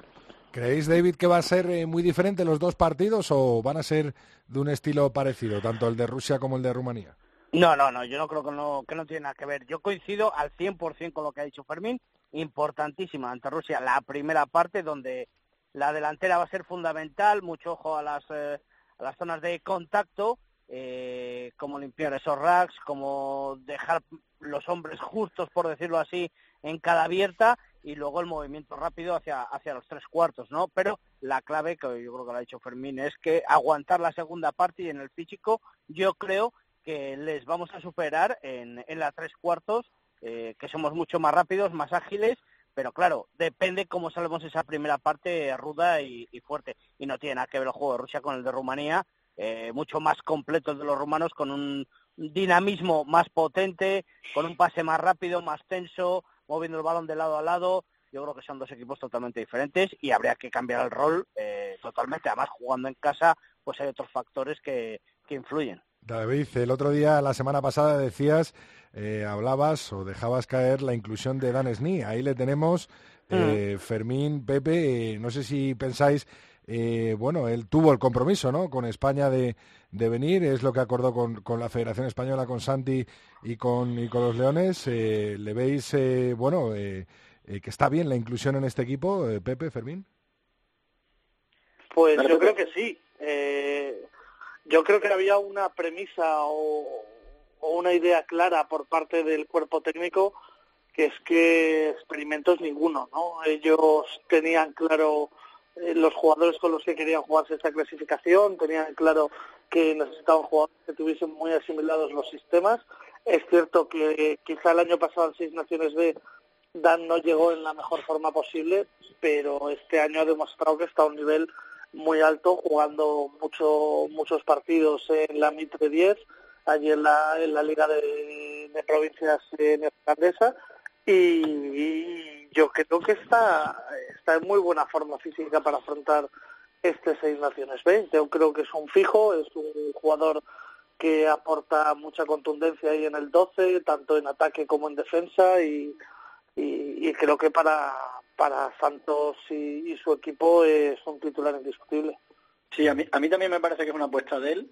¿Creéis, David, que va a ser eh, muy diferente los dos partidos o van a ser de un estilo parecido, tanto el de Rusia como el de Rumanía? No, no, no, yo no creo que no, que no tiene nada que ver. Yo coincido al 100% con lo que ha dicho Fermín. Importantísima ante Rusia la primera parte donde la delantera va a ser fundamental. Mucho ojo a las, eh, a las zonas de contacto, eh, cómo limpiar esos racks, cómo dejar los hombres justos, por decirlo así, en cada abierta y luego el movimiento rápido hacia, hacia los tres cuartos, ¿no? Pero la clave, que yo creo que lo ha dicho Fermín, es que aguantar la segunda parte y en el físico yo creo que les vamos a superar en, en la tres cuartos, eh, que somos mucho más rápidos, más ágiles, pero claro, depende cómo salvemos esa primera parte ruda y, fuerte. Y no tiene nada que ver el juego de Rusia con el de Rumanía, eh, mucho más completos de los rumanos, con un dinamismo más potente, con un pase más rápido, más tenso, moviendo el balón de lado a lado. Yo creo que son dos equipos totalmente diferentes y habría que cambiar el rol eh, totalmente. Además, jugando en casa, pues hay otros factores que, que influyen. David, el otro día, la semana pasada, decías, eh, hablabas o dejabas caer la inclusión de Dan Sni. Ahí le tenemos, eh, Fermín, Pepe, eh, no sé si pensáis, eh, bueno, él tuvo el compromiso, ¿no?, con España de, de venir, es lo que acordó con, con la Federación Española, con Santi y con, y con los Leones. Eh, ¿Le veis, eh, bueno, eh, eh, que está bien la inclusión en este equipo, eh, Pepe, Fermín? Pues Dale, yo Pepe. creo que sí. Eh, yo creo que había una premisa o, o una idea clara por parte del cuerpo técnico que es que experimentos ninguno, ¿no? Ellos tenían claro eh, los jugadores con los que querían jugarse esta clasificación, tenían claro que necesitaban jugadores que tuviesen muy asimilados los sistemas. Es cierto que quizá el año pasado en Seis Naciones B Dan no llegó en la mejor forma posible, pero este año ha demostrado que está a un nivel muy alto, jugando mucho, muchos partidos en la Mitre 10, allí en la, en la Liga de, de Provincias eh, Neerlandesa, y, yo creo que está, está en muy buena forma física para afrontar este Seis Naciones B. Yo creo que es un fijo, es un jugador que aporta mucha contundencia ahí en el 12, tanto en ataque como en defensa, y, y, y creo que para, para Santos y, y su equipo es un titular indiscutible. Sí, a mí, a mí también me parece que es una apuesta de él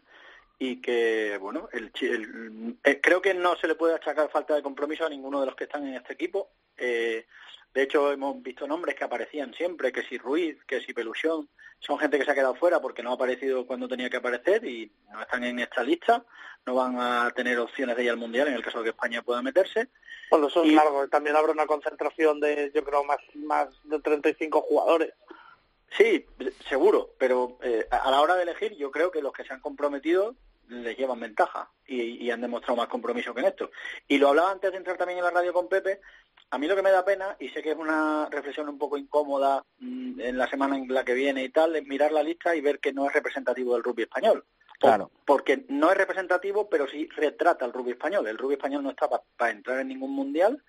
y que, bueno, el, chi- el- eh, creo que no se le puede achacar falta de compromiso a ninguno de los que están en este equipo. Eh, de hecho, hemos visto nombres que aparecían siempre, que si Ruiz, que si Pelusión, son gente que se ha quedado fuera porque no ha aparecido cuando tenía que aparecer y no están en esta lista, no van a tener opciones de ir al Mundial en el caso de que España pueda meterse. Bueno, eso es Y- largo. También habrá una concentración de, yo creo, más, más de 35 jugadores. Sí, seguro, pero eh, a la hora de elegir yo creo que los que se han comprometido les llevan ventaja y, y han demostrado más compromiso que en esto. Y lo hablaba antes de entrar también en la radio con Pepe, a mí lo que me da pena, y sé que es una reflexión un poco incómoda mm, en la semana en la que viene y tal, es mirar la lista y ver que no es representativo del rugby español. Claro. Porque no es representativo, pero sí retrata el rugby español. El rugby español no está para entrar en ningún mundial,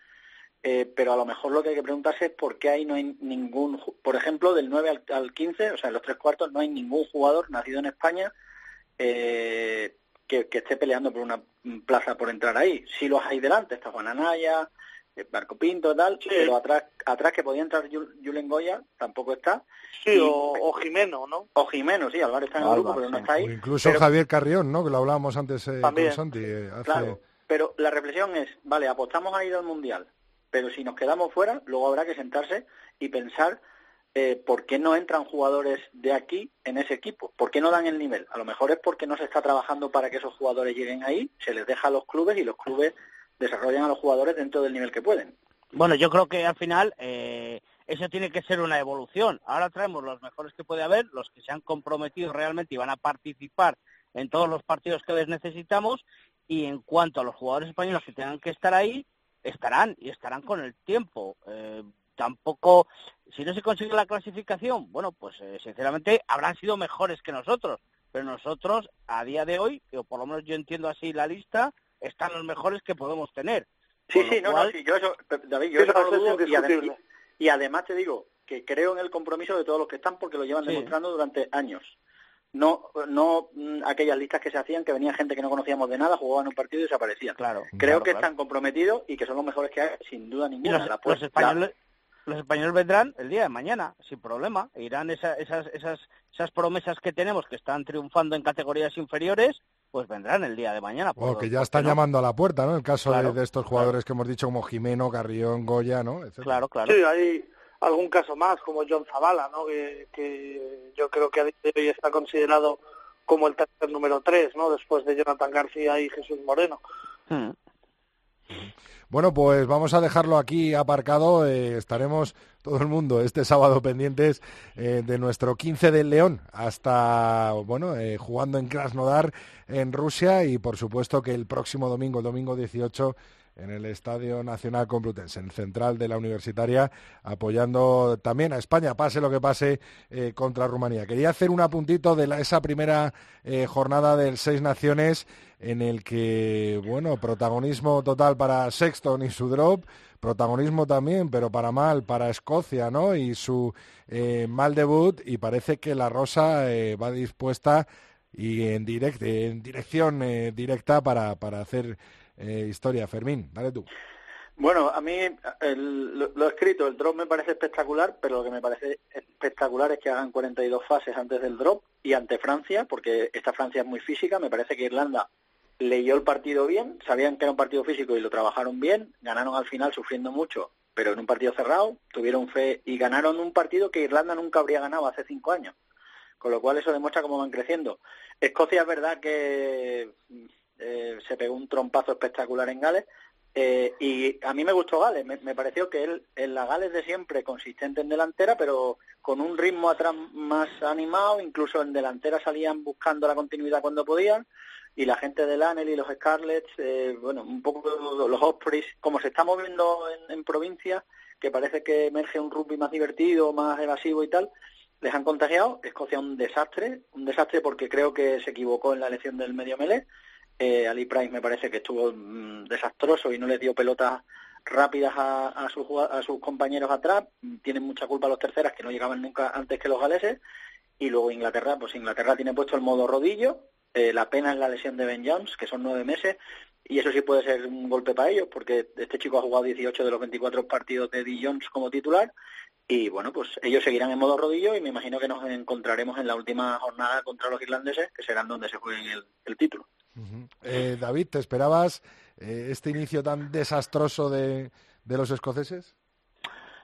eh, pero a lo mejor lo que hay que preguntarse es por qué ahí no hay ningún, por ejemplo, del 9 al, al 15, o sea, en los tres cuartos, no hay ningún jugador nacido en España eh, que, que esté peleando por una plaza por entrar ahí. Sí los hay delante, está Juan Anaya, eh, Marco Pinto, tal, pero atrás, atrás que podía entrar Julen Goya, tampoco está. Sí, Y- o, o Jimeno, ¿no? o Jimeno, sí, Álvaro está en el grupo, pero no está ahí. O incluso Pero- Javier Carrión, ¿no?, que lo hablábamos antes eh, con. Santi. eh, hace- Claro, pero la reflexión es, vale, apostamos a ir al Mundial, pero si nos quedamos fuera, luego habrá que sentarse y pensar eh, por qué no entran jugadores de aquí en ese equipo, por qué no dan el nivel. A lo mejor es porque no se está trabajando para que esos jugadores lleguen ahí, se les deja a los clubes y los clubes desarrollan a los jugadores dentro del nivel que pueden. Bueno, yo creo que al final eh, eso tiene que ser una evolución. Ahora traemos los mejores que puede haber, los que se han comprometido realmente y van a participar en todos los partidos que les necesitamos. Y en cuanto a los jugadores españoles que tengan que estar ahí, estarán y estarán con el tiempo. Eh, tampoco, si no se consigue la clasificación, bueno, pues eh, sinceramente habrán sido mejores que nosotros. Pero nosotros, a día de hoy, o por lo menos yo entiendo así la lista, están los mejores que podemos tener. Sí, sí, no, cual- no, sí, yo eso, David, yo eso no, lo dudo y, ade- indiscutible. y además te digo que creo en el compromiso de todos los que están porque lo llevan Sí. demostrando durante años. No, no mm, aquellas listas que se hacían que venía gente que no conocíamos de nada, jugaban un partido y desaparecían. Claro. Creo claro, que claro. están comprometidos y que son los mejores que hay, sin duda ninguna. los, La los españoles los españoles vendrán el día de mañana sin problema E irán esa- esas esas esas promesas que tenemos que están triunfando en categorías inferiores pues vendrán el día de mañana O por- que ya ¿por están no? llamando a la puerta, ¿no? El caso de- Claro, de, estos jugadores que hemos dicho como Jimeno, Carrión, Goya, ¿no? Etcétera. claro claro Sí, hay algún caso más, como John Zavala, ¿no? Que, que yo creo que a día de hoy está considerado como el tercer número 3, ¿no? Después de Jonathan García y Jesús Moreno. Hmm. Bueno, pues vamos a dejarlo aquí aparcado. eh, estaremos todo el mundo este sábado pendientes eh, de nuestro 15 del León hasta, bueno, eh, jugando en Krasnodar, en Rusia y por supuesto que el próximo domingo, el domingo 18, en el Estadio Nacional Complutense, en central de la Universitaria, apoyando también a España, pase lo que pase eh, contra Rumanía. Quería hacer un apuntito de la- esa primera eh, jornada del Seis Naciones en el que, bueno, protagonismo total para Sexton y su drop, protagonismo también, pero para mal, para Escocia, ¿no? Y su eh, mal debut, y parece que la Rosa eh, va dispuesta y en, direct, en dirección directa para, para hacer eh, historia. Fermín, dale tú. Bueno, a mí el- lo, escrito, el drop me parece espectacular, pero lo que me parece espectacular es que hagan 42 fases antes del drop y ante Francia, porque esta Francia es muy física, me parece que Irlanda leyó el partido bien, sabían que era un partido físico y lo trabajaron bien, ganaron al final sufriendo mucho, pero en un partido cerrado, tuvieron fe y ganaron un partido que Irlanda nunca habría ganado hace cinco años, con lo cual eso demuestra cómo van creciendo. Escocia es verdad que eh, se pegó un trompazo espectacular en Gales, eh, y a mí me gustó Gales, me, pareció que él, en la Gales de siempre, consistente en delantera, pero con un ritmo atrás más animado, incluso en delantera salían buscando la continuidad cuando podían, y la gente del Anel y los Scarlets, eh, bueno, un poco los Ospreys, como se está moviendo en, en provincia, que parece que emerge un rugby más divertido, más evasivo y tal, les han contagiado. Escocia un desastre, un desastre porque creo que se equivocó en la elección del medio melee. Eh, Ali Price me parece que estuvo mm, desastroso y no les dio pelotas rápidas a, a, sus, a sus compañeros atrás. Tienen mucha culpa los terceras que no llegaban nunca antes que los galeses. Y luego Inglaterra, pues Inglaterra tiene puesto el modo rodillo. Eh, la pena es la lesión de Ben Jones, que son nueve meses. Y eso sí puede ser un golpe para ellos, porque este chico ha jugado 18 de los 24 partidos de Eddie Jones como titular. Y bueno, pues ellos seguirán en modo rodillo y me imagino que nos encontraremos en la última jornada contra los irlandeses, que serán donde se jueguen el, el título. Eh, David, ¿te esperabas eh, este inicio tan desastroso de, los escoceses?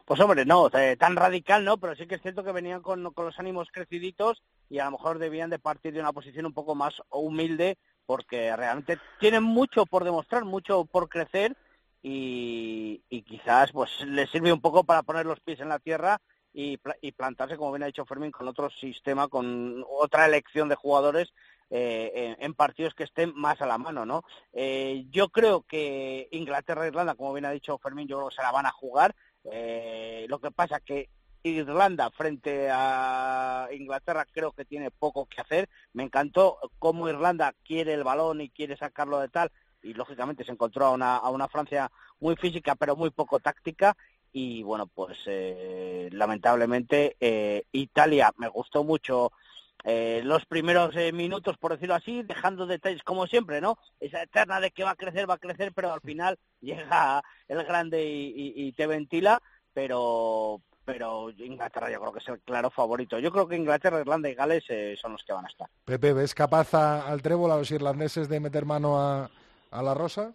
Pues hombre, no, eh, tan radical no, pero sí que es cierto que venían con, los ánimos creciditos y a lo mejor debían de partir de una posición un poco más humilde porque realmente tienen mucho por demostrar, mucho por crecer y, quizás pues les sirve un poco para poner los pies en la tierra y plantarse, como bien ha dicho Fermín, con otro sistema, con otra elección de jugadores eh, en, partidos que estén más a la mano, ¿no? Eh, yo creo que Inglaterra e Irlanda, como bien ha dicho Fermín, yo se la van a jugar. Eh, lo que pasa que Irlanda frente a Inglaterra creo que tiene poco que hacer. Me encantó cómo Irlanda quiere el balón y quiere sacarlo de tal y lógicamente se encontró a una, a una Francia muy física pero muy poco táctica y bueno pues eh, lamentablemente eh, Italia me gustó mucho eh, los primeros eh, minutos por decirlo así dejando detalles como siempre no esa eterna de que va a crecer va a crecer pero al final <laughs> llega el grande y, y- y te ventila pero pero Inglaterra yo creo que es el claro favorito yo creo que Inglaterra Irlanda y Gales eh, son los que van a estar Pepe, ¿ves capaz a- al trébol, a los irlandeses, de meter mano a, a la rosa?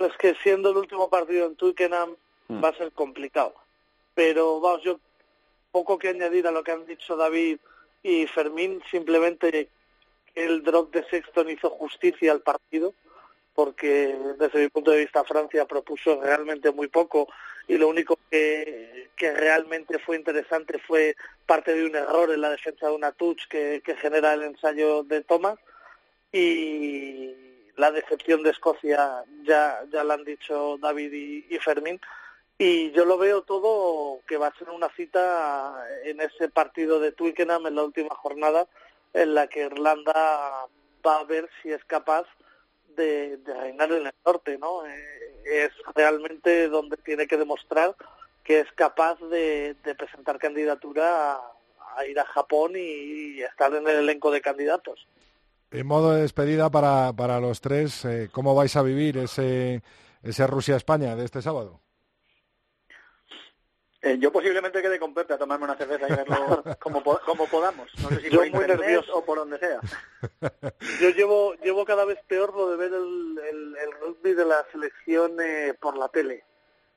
Es que siendo el último partido en Twickenham Mm. va a ser complicado. Pero vamos, yo poco que añadir a lo que han dicho David y Fermín, simplemente el drop de Sexton hizo justicia al partido, porque desde mi punto de vista Francia propuso realmente muy poco y lo único que, que realmente fue interesante fue parte de un error en la defensa de una touch que, genera el ensayo de Thomas y la decepción de Escocia ya, ya la han dicho David y Fermín y yo lo veo todo que va a ser una cita en ese partido de Twickenham en la última jornada en la que Irlanda va a ver si es capaz de, de reinar en el norte, ¿no? Eh, es realmente donde tiene que demostrar que es capaz de, presentar candidatura a, ir a Japón y, y estar en el elenco de candidatos. En modo de despedida para, para los tres, eh, ¿cómo vais a vivir ese, ese Rusia-España de este sábado? Eh, yo posiblemente quede con Pepe a tomarme una cerveza y verlo <laughs> como, po- como podamos. No sé si Yo por muy nervioso. o por donde sea. <laughs> Yo llevo llevo cada vez peor lo de ver el, el, el rugby de la selección eh, por la tele.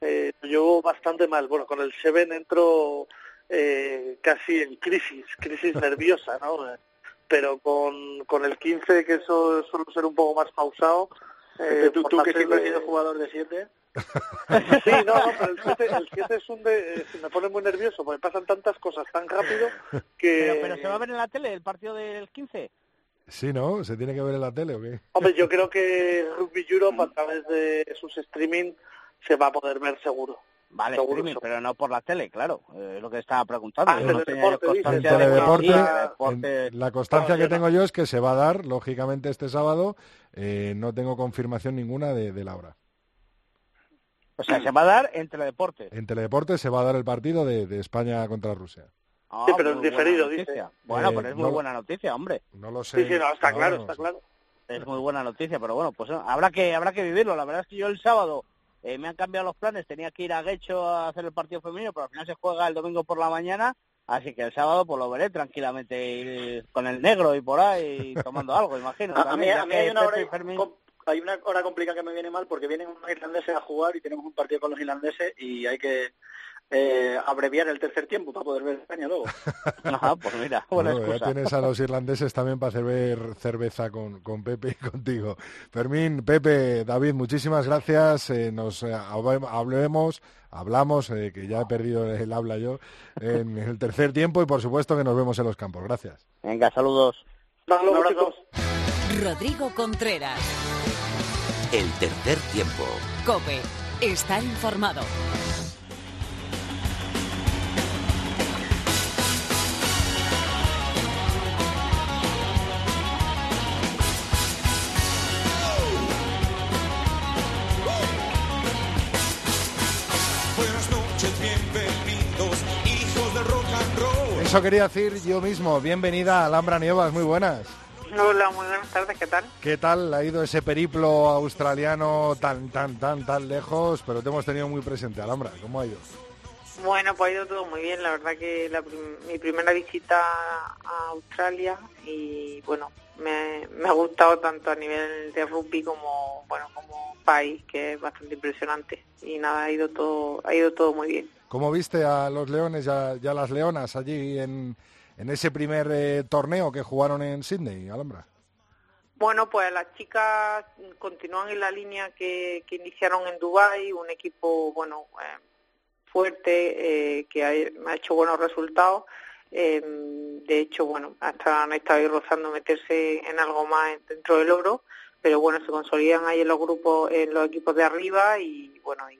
Eh, lo llevo bastante mal. Bueno, con el Seven entro eh, casi en crisis, crisis <laughs> nerviosa, ¿no? Pero con, con el 15, que eso suele ser un poco más pausado. Eh, tú, que siempre has sido jugador de siete. <laughs> Sí, no, no, pero el 7, el 7 es un de, eh, me pone muy nervioso porque pasan tantas cosas tan rápido que... pero, pero se va a ver en la tele el partido del 15 Sí, ¿no? ¿Se tiene que ver en la tele o qué? Hombre, yo creo que Rugby Europe a través de sus streaming se va a poder ver seguro. Vale, streaming, pero no por la tele, claro. eh, Es lo que estaba preguntando. Ah, Yo no tenía constancia de sí, la constancia que yo tengo yo es que se va a dar, lógicamente, este sábado. Eh, no tengo confirmación ninguna de, de la hora. O sea, se va a dar en teledeporte. En teledeporte se va a dar el partido de, de España contra Rusia. Ah, Sí, pero en diferido, dice. Bueno, Eh, pero es muy no- buena noticia, hombre. No lo sé. Sí, sí, no, está claro, no está sé. claro. Es muy buena noticia, pero bueno, pues eh, habrá que habrá que vivirlo. La verdad es que yo el sábado eh, me han cambiado los planes. Tenía que ir a Guecho a hacer el partido femenino, pero al final se juega el domingo por la mañana. Así que el sábado pues lo veré tranquilamente con el negro y por ahí tomando algo, imagino. A, <laughs> a mí, también, a mí hay una hora Fermín- hay una hora complicada que me viene mal porque vienen unos irlandeses a jugar y tenemos un partido con los irlandeses y hay que eh, abreviar el tercer tiempo para poder ver España luego. <laughs> Ajá, pues mira, <laughs> buena Bueno, ya tienes a los irlandeses también para hacer ver cerveza con, con Pepe y <laughs> contigo. Fermín, Pepe, David, muchísimas gracias. Eh, nos eh, hable- hablemos, hablamos, eh, que ya he perdido el habla yo, en el tercer tiempo y por supuesto que nos vemos en los campos. Gracias. Venga, saludos. Un abrazo. Rodrigo Contreras. El tercer tiempo. Cope. Estar informado. Eso quería decir yo mismo. Bienvenida a Alhambra Nievas, muy buenas. Hola, muy buenas tardes, ¿qué tal? ¿Qué tal ha ido ese periplo australiano tan, tan, tan, tan lejos? Pero te hemos tenido muy presente, Alhambra. ¿Cómo ha ido? Bueno, pues ha ido todo muy bien, la verdad que la prim- mi primera visita a Australia y bueno, me, me ha gustado tanto a nivel de rugby como bueno como país, que es bastante impresionante y nada, ha ido todo, ha ido todo muy bien. ¿Cómo viste a los leones y a, las leonas allí en, ese primer eh, torneo que jugaron en Sydney, Alhambra? Bueno, pues las chicas continúan en la línea que, que iniciaron en Dubai, un equipo bueno eh, fuerte eh, que ha, ha hecho buenos resultados. Eh, de hecho, bueno, hasta han estado ahí rozando meterse en algo más dentro del oro, pero bueno, se consolidan ahí en los grupos, en los equipos de arriba y bueno, y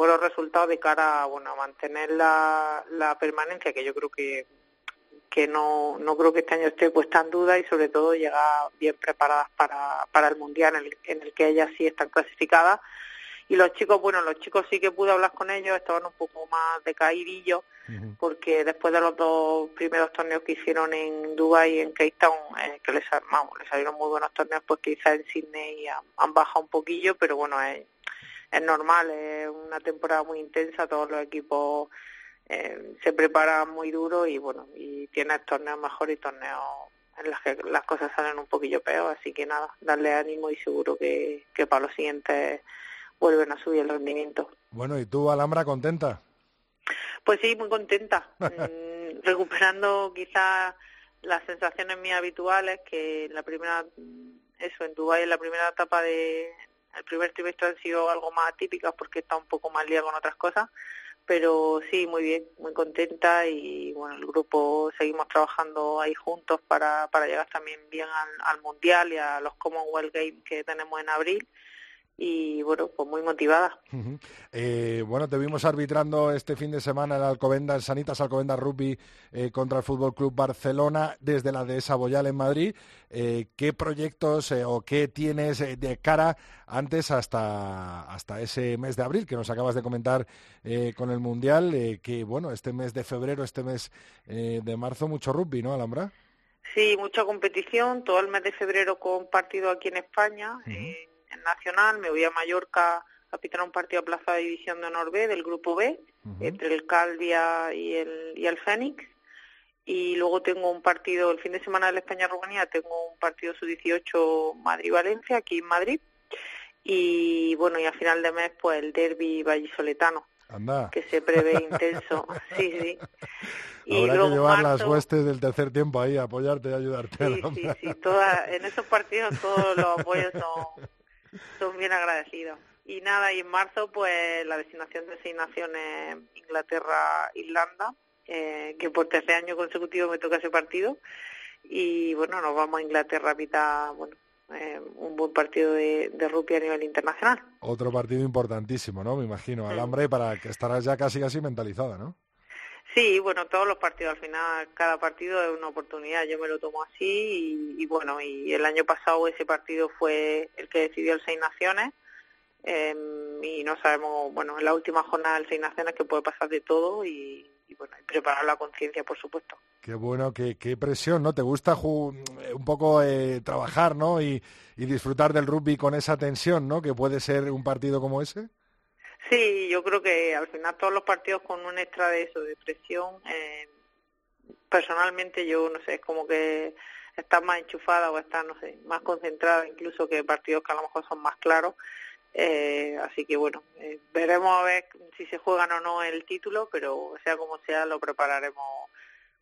buenos resultados de cara bueno, a mantener la, la permanencia, que yo creo que que no, no creo que este año esté puesta en duda y sobre todo llegar bien preparadas para, para el mundial en el, en el que ellas sí están clasificadas. Y los chicos bueno los chicos sí que pude hablar con ellos estaban un poco más decaidillos porque después de los dos primeros torneos que hicieron en Dubai y en Cape Town eh, que les, vamos, les salieron muy buenos torneos pues quizás en Sydney han, han bajado un poquillo pero bueno es, es normal es una temporada muy intensa todos los equipos eh, se prepara muy duro y bueno, y tiene torneos mejores y torneos en los que las cosas salen un poquillo peor, así que nada, darle ánimo y seguro que, que para los siguientes vuelven a subir el rendimiento. Bueno, ¿y tú, Alhambra, contenta? Pues sí, muy contenta, <laughs> Mm, recuperando quizás las sensaciones mías habituales que en la primera, mm, eso, en Dubái en la primera etapa de el primer trimestre han sido algo más atípicas porque está un poco más liada con otras cosas, pero sí, muy bien, muy contenta y bueno, el grupo seguimos trabajando ahí juntos para, para llegar también bien al, al Mundial y a los Commonwealth Games que tenemos en abril y bueno, pues muy motivada. Eh, bueno, te vimos arbitrando este fin de semana el Alcobendas, Sanitas Alcobendas Rugby eh, contra el Fútbol Club Barcelona desde la de Saboyal en Madrid. Eh, ¿Qué proyectos eh, o qué tienes de cara antes hasta, hasta ese mes de abril que nos acabas de comentar eh, con el Mundial? que bueno, este mes de febrero, este mes de marzo, mucho rugby, ¿no, Alhambra? Sí, mucha competición, todo el mes de febrero con partido aquí en España, en Nacional, me voy a Mallorca a pitar un partido a Plaza de División de Honor B del Grupo B, entre el Calvia y el, y el Fénix, y luego tengo un partido, el fin de semana de la España-Rumanía, tengo un partido sub-18 Madrid-Valencia, aquí en Madrid, y bueno, y a final de mes pues el derby vallisoletano, Anda. que se prevé intenso, <laughs> sí, sí. Y Habrá que luego llevar las huestes del tercer tiempo ahí, apoyarte y ayudarte. Sí, sí, sí, toda- en esos partidos todos los apoyos son, son bien agradecidos. Y nada, y en marzo pues la designación de seis naciones Inglaterra-Irlanda, eh, que por tercer año consecutivo me toca ese partido. y bueno, nos vamos a Inglaterra a pitar, bueno, eh, un buen partido de, de rugby a nivel internacional. Otro partido importantísimo, ¿no? Me imagino. Alhambra y para que estarás ya casi casi mentalizada, ¿no? Sí, bueno, todos los partidos, al final, cada partido es una oportunidad, yo me lo tomo así y, bueno, y el año pasado ese partido fue el que decidió el Seis Naciones eh, y no sabemos, bueno, en la última jornada del Seis Naciones que puede pasar de todo y, y bueno, y preparar la conciencia, por supuesto. Qué bueno, qué, qué presión, ¿no? ¿Te gusta ju- un poco eh, trabajar, ¿no? Y, y disfrutar del rugby con esa tensión, ¿no? Que puede ser un partido como ese. Sí, yo creo que al final todos los partidos con un extra de eso, de presión, eh, personalmente yo no sé, es como que estás más enchufada o estás, no sé, más concentrada incluso que partidos que a lo mejor son más claros. Eh, así que bueno, eh, veremos a ver si se juegan o no el título, pero sea como sea, lo prepararemos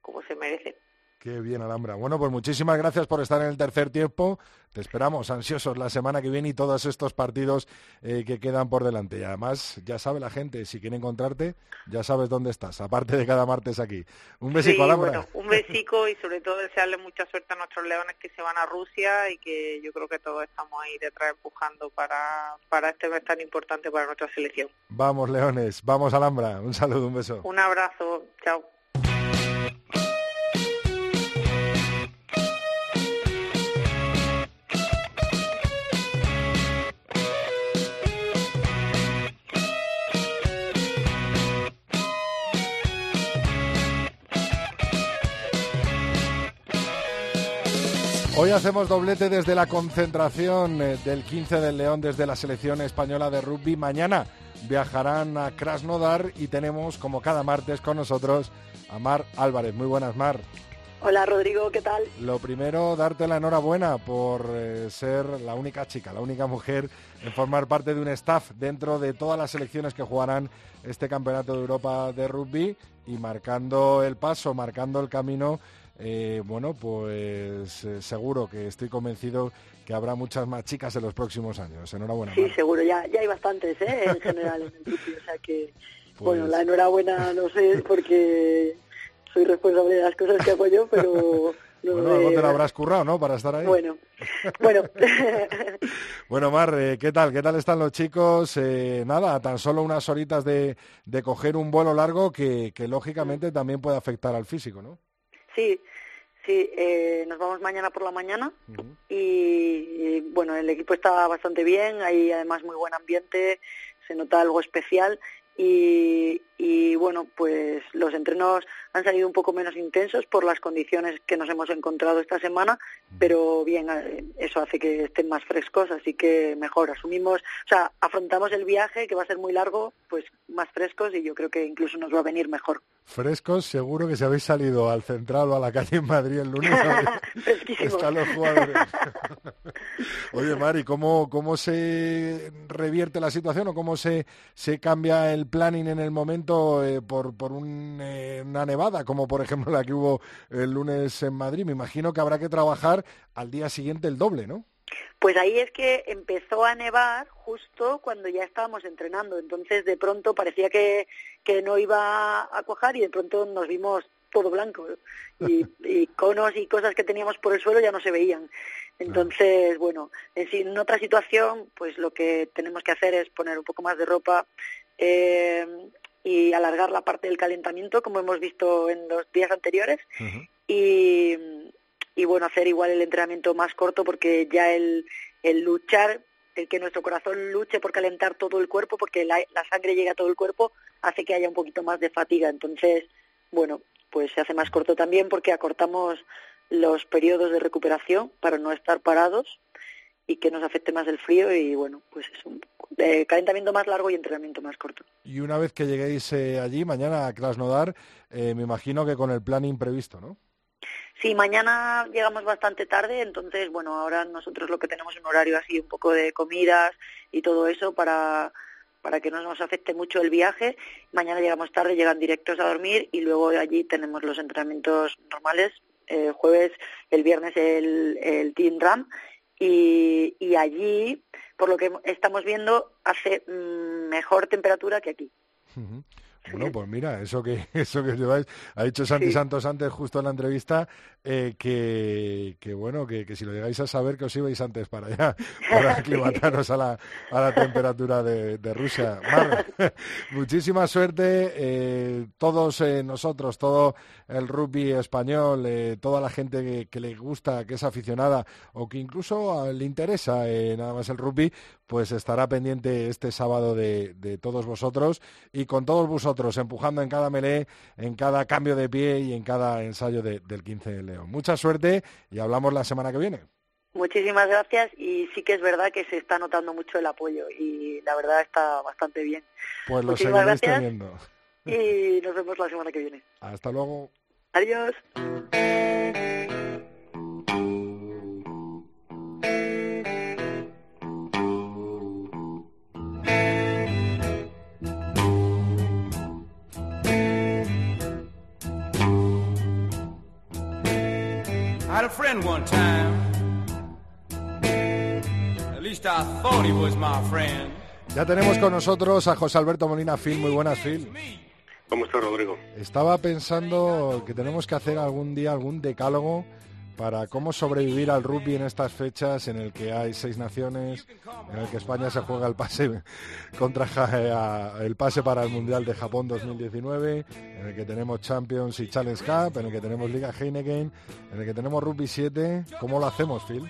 como se merece. Qué bien, Alhambra. Bueno, pues muchísimas gracias por estar en el tercer tiempo. Te esperamos ansiosos la semana que viene y todos estos partidos eh, que quedan por delante. Y además, ya sabe la gente, si quiere encontrarte, ya sabes dónde estás, aparte de cada martes aquí. Un besico, sí, Alhambra. bueno, un besico y sobre todo desearle mucha suerte a nuestros leones que se van a Rusia y que yo creo que todos estamos ahí detrás empujando para, para este mes tan importante para nuestra selección. Vamos, Leones, vamos, Alhambra. Un saludo, un beso. Un abrazo, chao. Hoy hacemos doblete desde la concentración eh, del 15 del León desde la selección española de rugby. Mañana viajarán a Krasnodar y tenemos, como cada martes, con nosotros a Mar Álvarez. Muy buenas, Mar. Hola Rodrigo, ¿qué tal? Lo primero, darte la enhorabuena por eh, ser la única chica, la única mujer en formar parte de un staff dentro de todas las selecciones que jugarán este Campeonato de Europa de Rugby y marcando el paso, marcando el camino. Eh, bueno, pues eh, seguro que estoy convencido que habrá muchas más chicas en los próximos años. Enhorabuena. Sí, Mar. seguro, ya, ya hay bastantes, ¿eh? En general, en el rugby, o sea que, bueno, Pues- la enhorabuena no sé porque soy responsable de las cosas que hago yo, pero... <laughs> no Bueno, algo te lo habrás currado, ¿no? Para estar ahí. Bueno, bueno, <laughs> Bueno, Mar, eh, ¿qué tal? ¿Qué tal están los chicos? Eh, nada, tan solo unas horitas de, de coger un vuelo largo que, que lógicamente también puede afectar al físico, ¿no? Sí, sí, eh, nos vamos mañana por la mañana y, y, bueno, el equipo está bastante bien, hay además muy buen ambiente, se nota algo especial y, y bueno, pues los entrenos han salido un poco menos intensos por las condiciones que nos hemos encontrado esta semana, pero bien, eh, eso hace que estén más frescos, así que mejor, asumimos, o sea, afrontamos el viaje que va a ser muy largo, pues más frescos y yo creo que incluso nos va a venir mejor. Frescos, seguro que si habéis salido al central o a la calle en Madrid el lunes, <laughs> están los jugadores. <laughs> Oye, Mari, ¿cómo, ¿cómo se revierte la situación o cómo se, se cambia el planning en el momento eh, por, por un, eh, una nevada, como por ejemplo <laughs> la que hubo el lunes en Madrid? Me imagino que habrá que trabajar al día siguiente el doble, ¿no? Pues ahí es que empezó a nevar justo cuando ya estábamos entrenando, entonces de pronto parecía que, que no iba a cuajar y de pronto nos vimos todo blanco y, <laughs> y conos y cosas que teníamos por el suelo ya no se veían. Entonces, bueno, en otra situación, pues lo que tenemos que hacer es poner un poco más de ropa eh, y alargar la parte del calentamiento, como hemos visto en los días anteriores, y, y bueno, hacer igual el entrenamiento más corto porque ya el, el luchar, el que nuestro corazón luche por calentar todo el cuerpo, porque la, la sangre llega a todo el cuerpo, hace que haya un poquito más de fatiga. Entonces, bueno, pues se hace más corto también porque acortamos los periodos de recuperación para no estar parados y que nos afecte más el frío y bueno, pues es un eh, calentamiento más largo y entrenamiento más corto. Y una vez que lleguéis eh, allí, mañana a Krasnodar, eh, me imagino que con el plan imprevisto, ¿no? Sí, mañana llegamos bastante tarde, entonces, bueno, ahora nosotros lo que tenemos es un horario así, un poco de comidas y todo eso para, para que no nos afecte mucho el viaje. Mañana llegamos tarde, llegan directos a dormir y luego allí tenemos los entrenamientos normales. El jueves, el viernes el, el Team Ram y, y allí, por lo que estamos viendo, hace mm, mejor temperatura que aquí. Bueno, <laughs> pues mira, eso que <laughs> eso que lleváis, ha dicho Santi Sí. Santos antes, justo en la entrevista, eh, que, que bueno, que, que si lo llegáis a saber, que os ibais antes para allá, <laughs> para aclimataros a la, a la temperatura de, de Rusia. Mar, muchísima suerte, eh, todos eh, nosotros, todo el rugby español, toda la gente que, que le gusta, que es aficionada o que incluso le interesa nada más el rugby, pues estará pendiente este sábado de, de todos vosotros y con todos vosotros empujando en cada melé, en cada cambio de pie y en cada ensayo de- del 15 de León. Mucha suerte y hablamos la semana que viene. Muchísimas gracias y sí que es verdad que se está notando mucho el apoyo y la verdad está bastante bien. Pues lo Muchísimas gracias. teniendo. Y nos vemos la semana que viene. Hasta luego. Adiós. Friend one time. At least I thought he was my friend. Ya tenemos con nosotros a José Alberto Molina Phil. Muy buenas, Phil. ¿Cómo estás, Rodrigo? Estaba pensando que tenemos que hacer algún día algún decálogo para cómo sobrevivir al rugby en estas fechas en el que hay seis naciones, en el que España se juega el pase <laughs> contra eh, el pase para el Mundial de Japón 2019, en el que tenemos Champions y Challenge Cup, en el que tenemos Liga Heineken, en el que tenemos Rugby 7. ¿Cómo lo hacemos, Phil?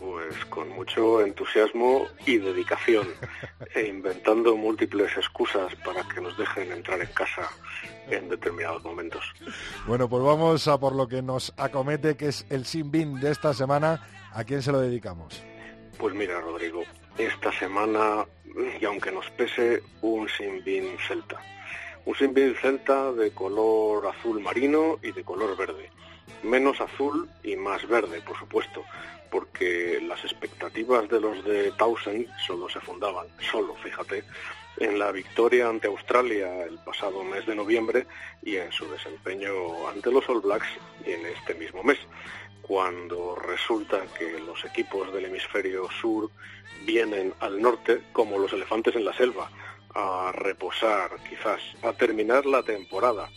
Pues con mucho entusiasmo y dedicación, <laughs> e inventando múltiples excusas para que nos dejen entrar en casa en determinados momentos. Bueno, pues vamos a por lo que nos acomete, que es el Sin Bin de esta semana. ¿A quién se lo dedicamos? Pues mira, Rodrigo, esta semana, y aunque nos pese, un Sinbin celta. Un Sinbin celta de color azul marino y de color verde. Menos azul y más verde, por supuesto, porque las expectativas de los de Townsend solo se fundaban, solo, fíjate, en la victoria ante Australia el pasado mes de noviembre y en su desempeño ante los All Blacks en este mismo mes, cuando resulta que los equipos del hemisferio sur vienen al norte como los elefantes en la selva a reposar, quizás a terminar la temporada,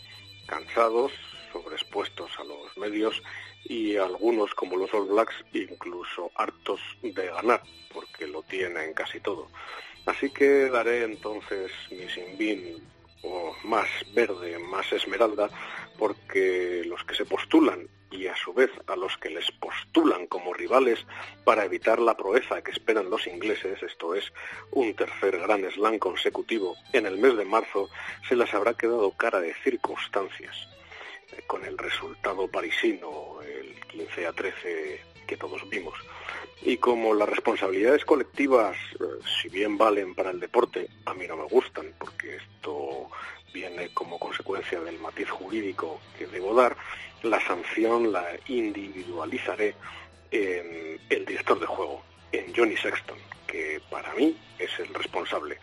cansados, sobreexpuestos a los medios y algunos como los All Blacks incluso hartos de ganar, porque lo tienen casi todo. Así que daré entonces mi Sinbin o más verde, más esmeralda, porque los que se postulan y a su vez a los que les postulan como rivales para evitar la proeza que esperan los ingleses, esto es, un tercer gran slam consecutivo en el mes de marzo, se les habrá quedado cara de circunstancias con el resultado parisino, el 15 a 13 que todos vimos. Y como las responsabilidades colectivas, eh, si bien valen para el deporte, a mí no me gustan, porque esto viene como consecuencia del matiz jurídico que debo dar, la sanción la individualizaré en el director de juego, en Johnny Sexton, que para mí es el responsable.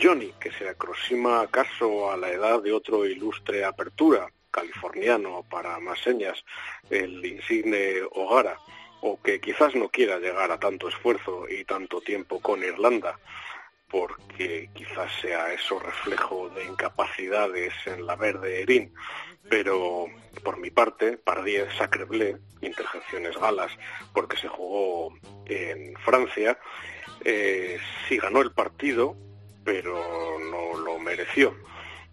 Johnny, que se aproxima acaso a la edad de otro ilustre apertura, californiano para más señas, el insigne O'Gara, o que quizás no quiera llegar a tanto esfuerzo y tanto tiempo con Irlanda, porque quizás sea eso reflejo de incapacidades en la verde Erin, pero por mi parte, Pardiez Sacreblé, interjecciones galas, porque se jugó en Francia, eh, sí ganó el partido, pero no lo mereció.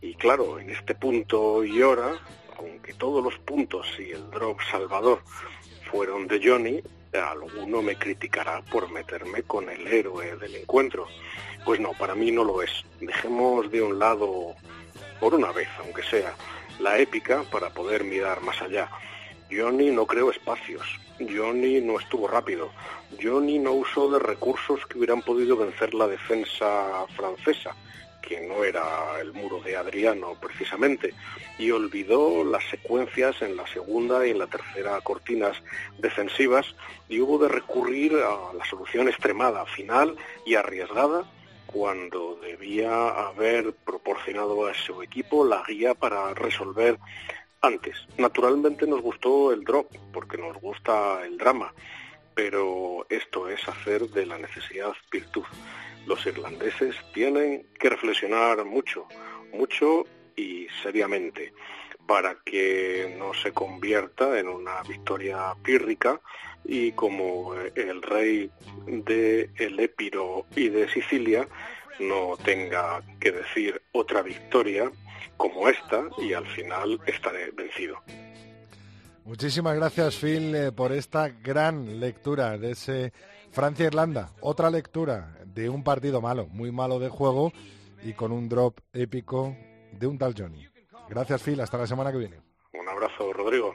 Y claro, en este punto y hora, aunque todos los puntos y el drop salvador fueron de Johnny, alguno me criticará por meterme con el héroe del encuentro. Pues no, para mí no lo es. Dejemos de un lado, por una vez, aunque sea, la épica para poder mirar más allá. Johnny no creó espacios, Johnny no estuvo rápido, Johnny no usó de recursos que hubieran podido vencer la defensa francesa, que no era el muro de Adriano precisamente, y olvidó las secuencias en la segunda y en la tercera cortinas defensivas y hubo de recurrir a la solución extremada, final y arriesgada cuando debía haber proporcionado a su equipo la guía para resolver antes. Naturalmente nos gustó el drop, porque nos gusta el drama, pero esto es hacer de la necesidad virtud. Los irlandeses tienen que reflexionar mucho, mucho y seriamente para que no se convierta en una victoria pírrica y como el rey de el Épiro y de Sicilia no tenga que decir otra victoria como esta y al final estaré vencido. Muchísimas gracias, Phil, eh, por esta gran lectura de ese Francia-Irlanda. Otra lectura de un partido malo, muy malo de juego y con un drop épico de un tal Johnny. Gracias, Phil. Hasta la semana que viene. Un abrazo, Rodrigo.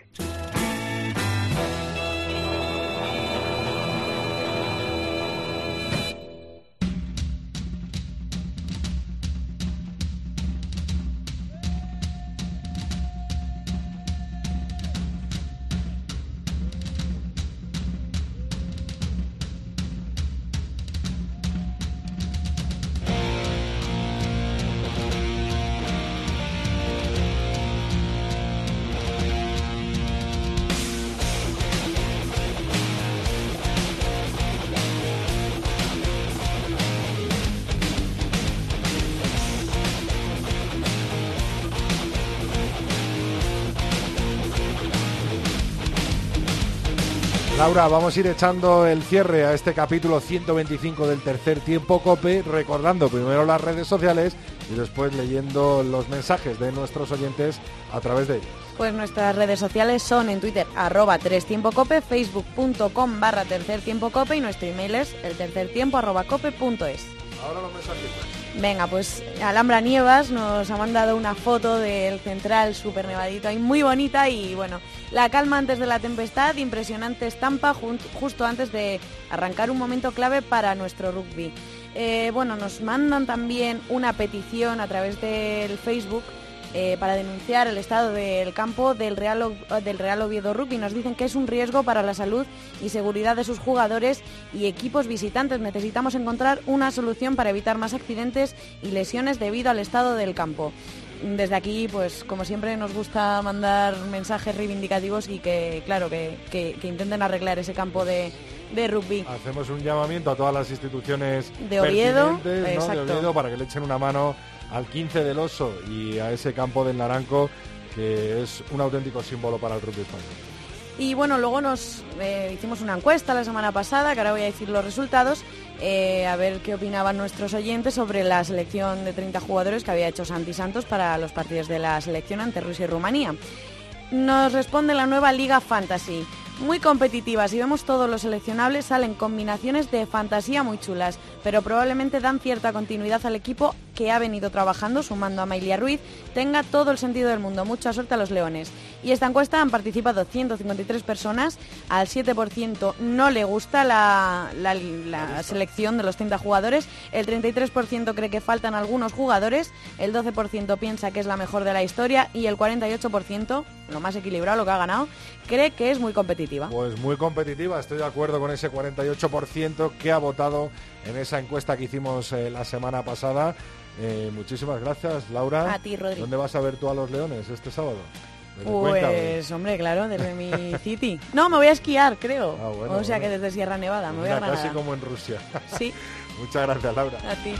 Laura, vamos a ir echando el cierre a este capítulo 125 del tercer tiempo COPE, recordando primero las redes sociales y después leyendo los mensajes de nuestros oyentes a través de ellos. Pues nuestras redes sociales son en Twitter arroba 3 tiempo cope, facebook.com barra tercer tiempo cope y nuestro email es el tercer tiempo arroba cope punto es. Ahora los mensajes. Venga, pues Alhambra Nievas nos ha mandado una foto del central súper nevadito ahí, muy bonita y bueno, la calma antes de la tempestad, impresionante estampa justo antes de arrancar un momento clave para nuestro rugby. Eh, bueno, nos mandan también una petición a través del Facebook eh, para denunciar el estado del campo del Real, O- del Real Oviedo Rugby. Nos dicen que es un riesgo para la salud y seguridad de sus jugadores y equipos visitantes. Necesitamos encontrar una solución para evitar más accidentes y lesiones debido al estado del campo. Desde aquí, pues como siempre, nos gusta mandar mensajes reivindicativos y que, claro, que, que- que intenten arreglar ese campo de, de rugby. Hacemos un llamamiento a todas las instituciones De Oviedo, pertinentes, ¿no? de exacto. Oviedo para que le echen una mano al 15 del Oso y a ese campo del Naranco que es un auténtico símbolo para el rugby español. Y bueno, luego nos eh, hicimos una encuesta la semana pasada, que ahora voy a decir los resultados, eh, a ver qué opinaban nuestros oyentes sobre la selección de 30 jugadores que había hecho Santi Santos para los partidos de la selección ante Rusia y Rumanía. Nos responde la nueva Liga Fantasy. Muy competitiva, si vemos todos los seleccionables salen combinaciones de fantasía muy chulas, pero probablemente dan cierta continuidad al equipo que ha venido trabajando, sumando a Mailia Ruiz, tenga todo el sentido del mundo. Mucha suerte a los Leones. Y esta encuesta han participado 153 personas, al 7% no le gusta la, la- selección de los 30 jugadores, el 33% cree que faltan algunos jugadores, el 12% piensa que es la mejor de la historia y el 48%, lo más equilibrado, lo que ha ganado, cree que es muy competitiva. Pues muy competitiva, estoy de acuerdo con ese 48% que ha votado en esa encuesta que hicimos eh, la semana pasada. Eh, muchísimas gracias, Laura. A ti, Rodri. ¿Dónde vas a ver tú a los leones este sábado? ¿Desde Cuenca, Pues, hombre, claro, desde mi <laughs> city. No, me voy a esquiar, creo. Ah, bueno, o sea que desde Sierra Nevada, me voy a Mira, casi Granada. como en Rusia. Sí, <laughs> Muchas gracias, Laura. a ti.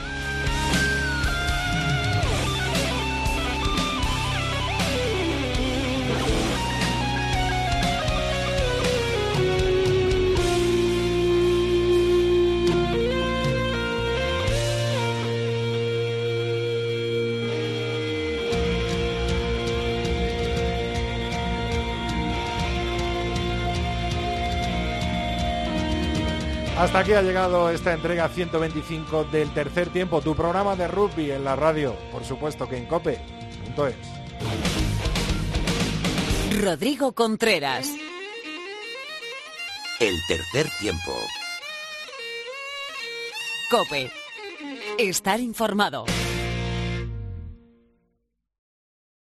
Hasta aquí ha llegado esta entrega 125 del tercer tiempo, tu programa de rugby en la radio, por supuesto que en cope.es. Rodrigo Contreras. El tercer tiempo. Cope. Estar informado.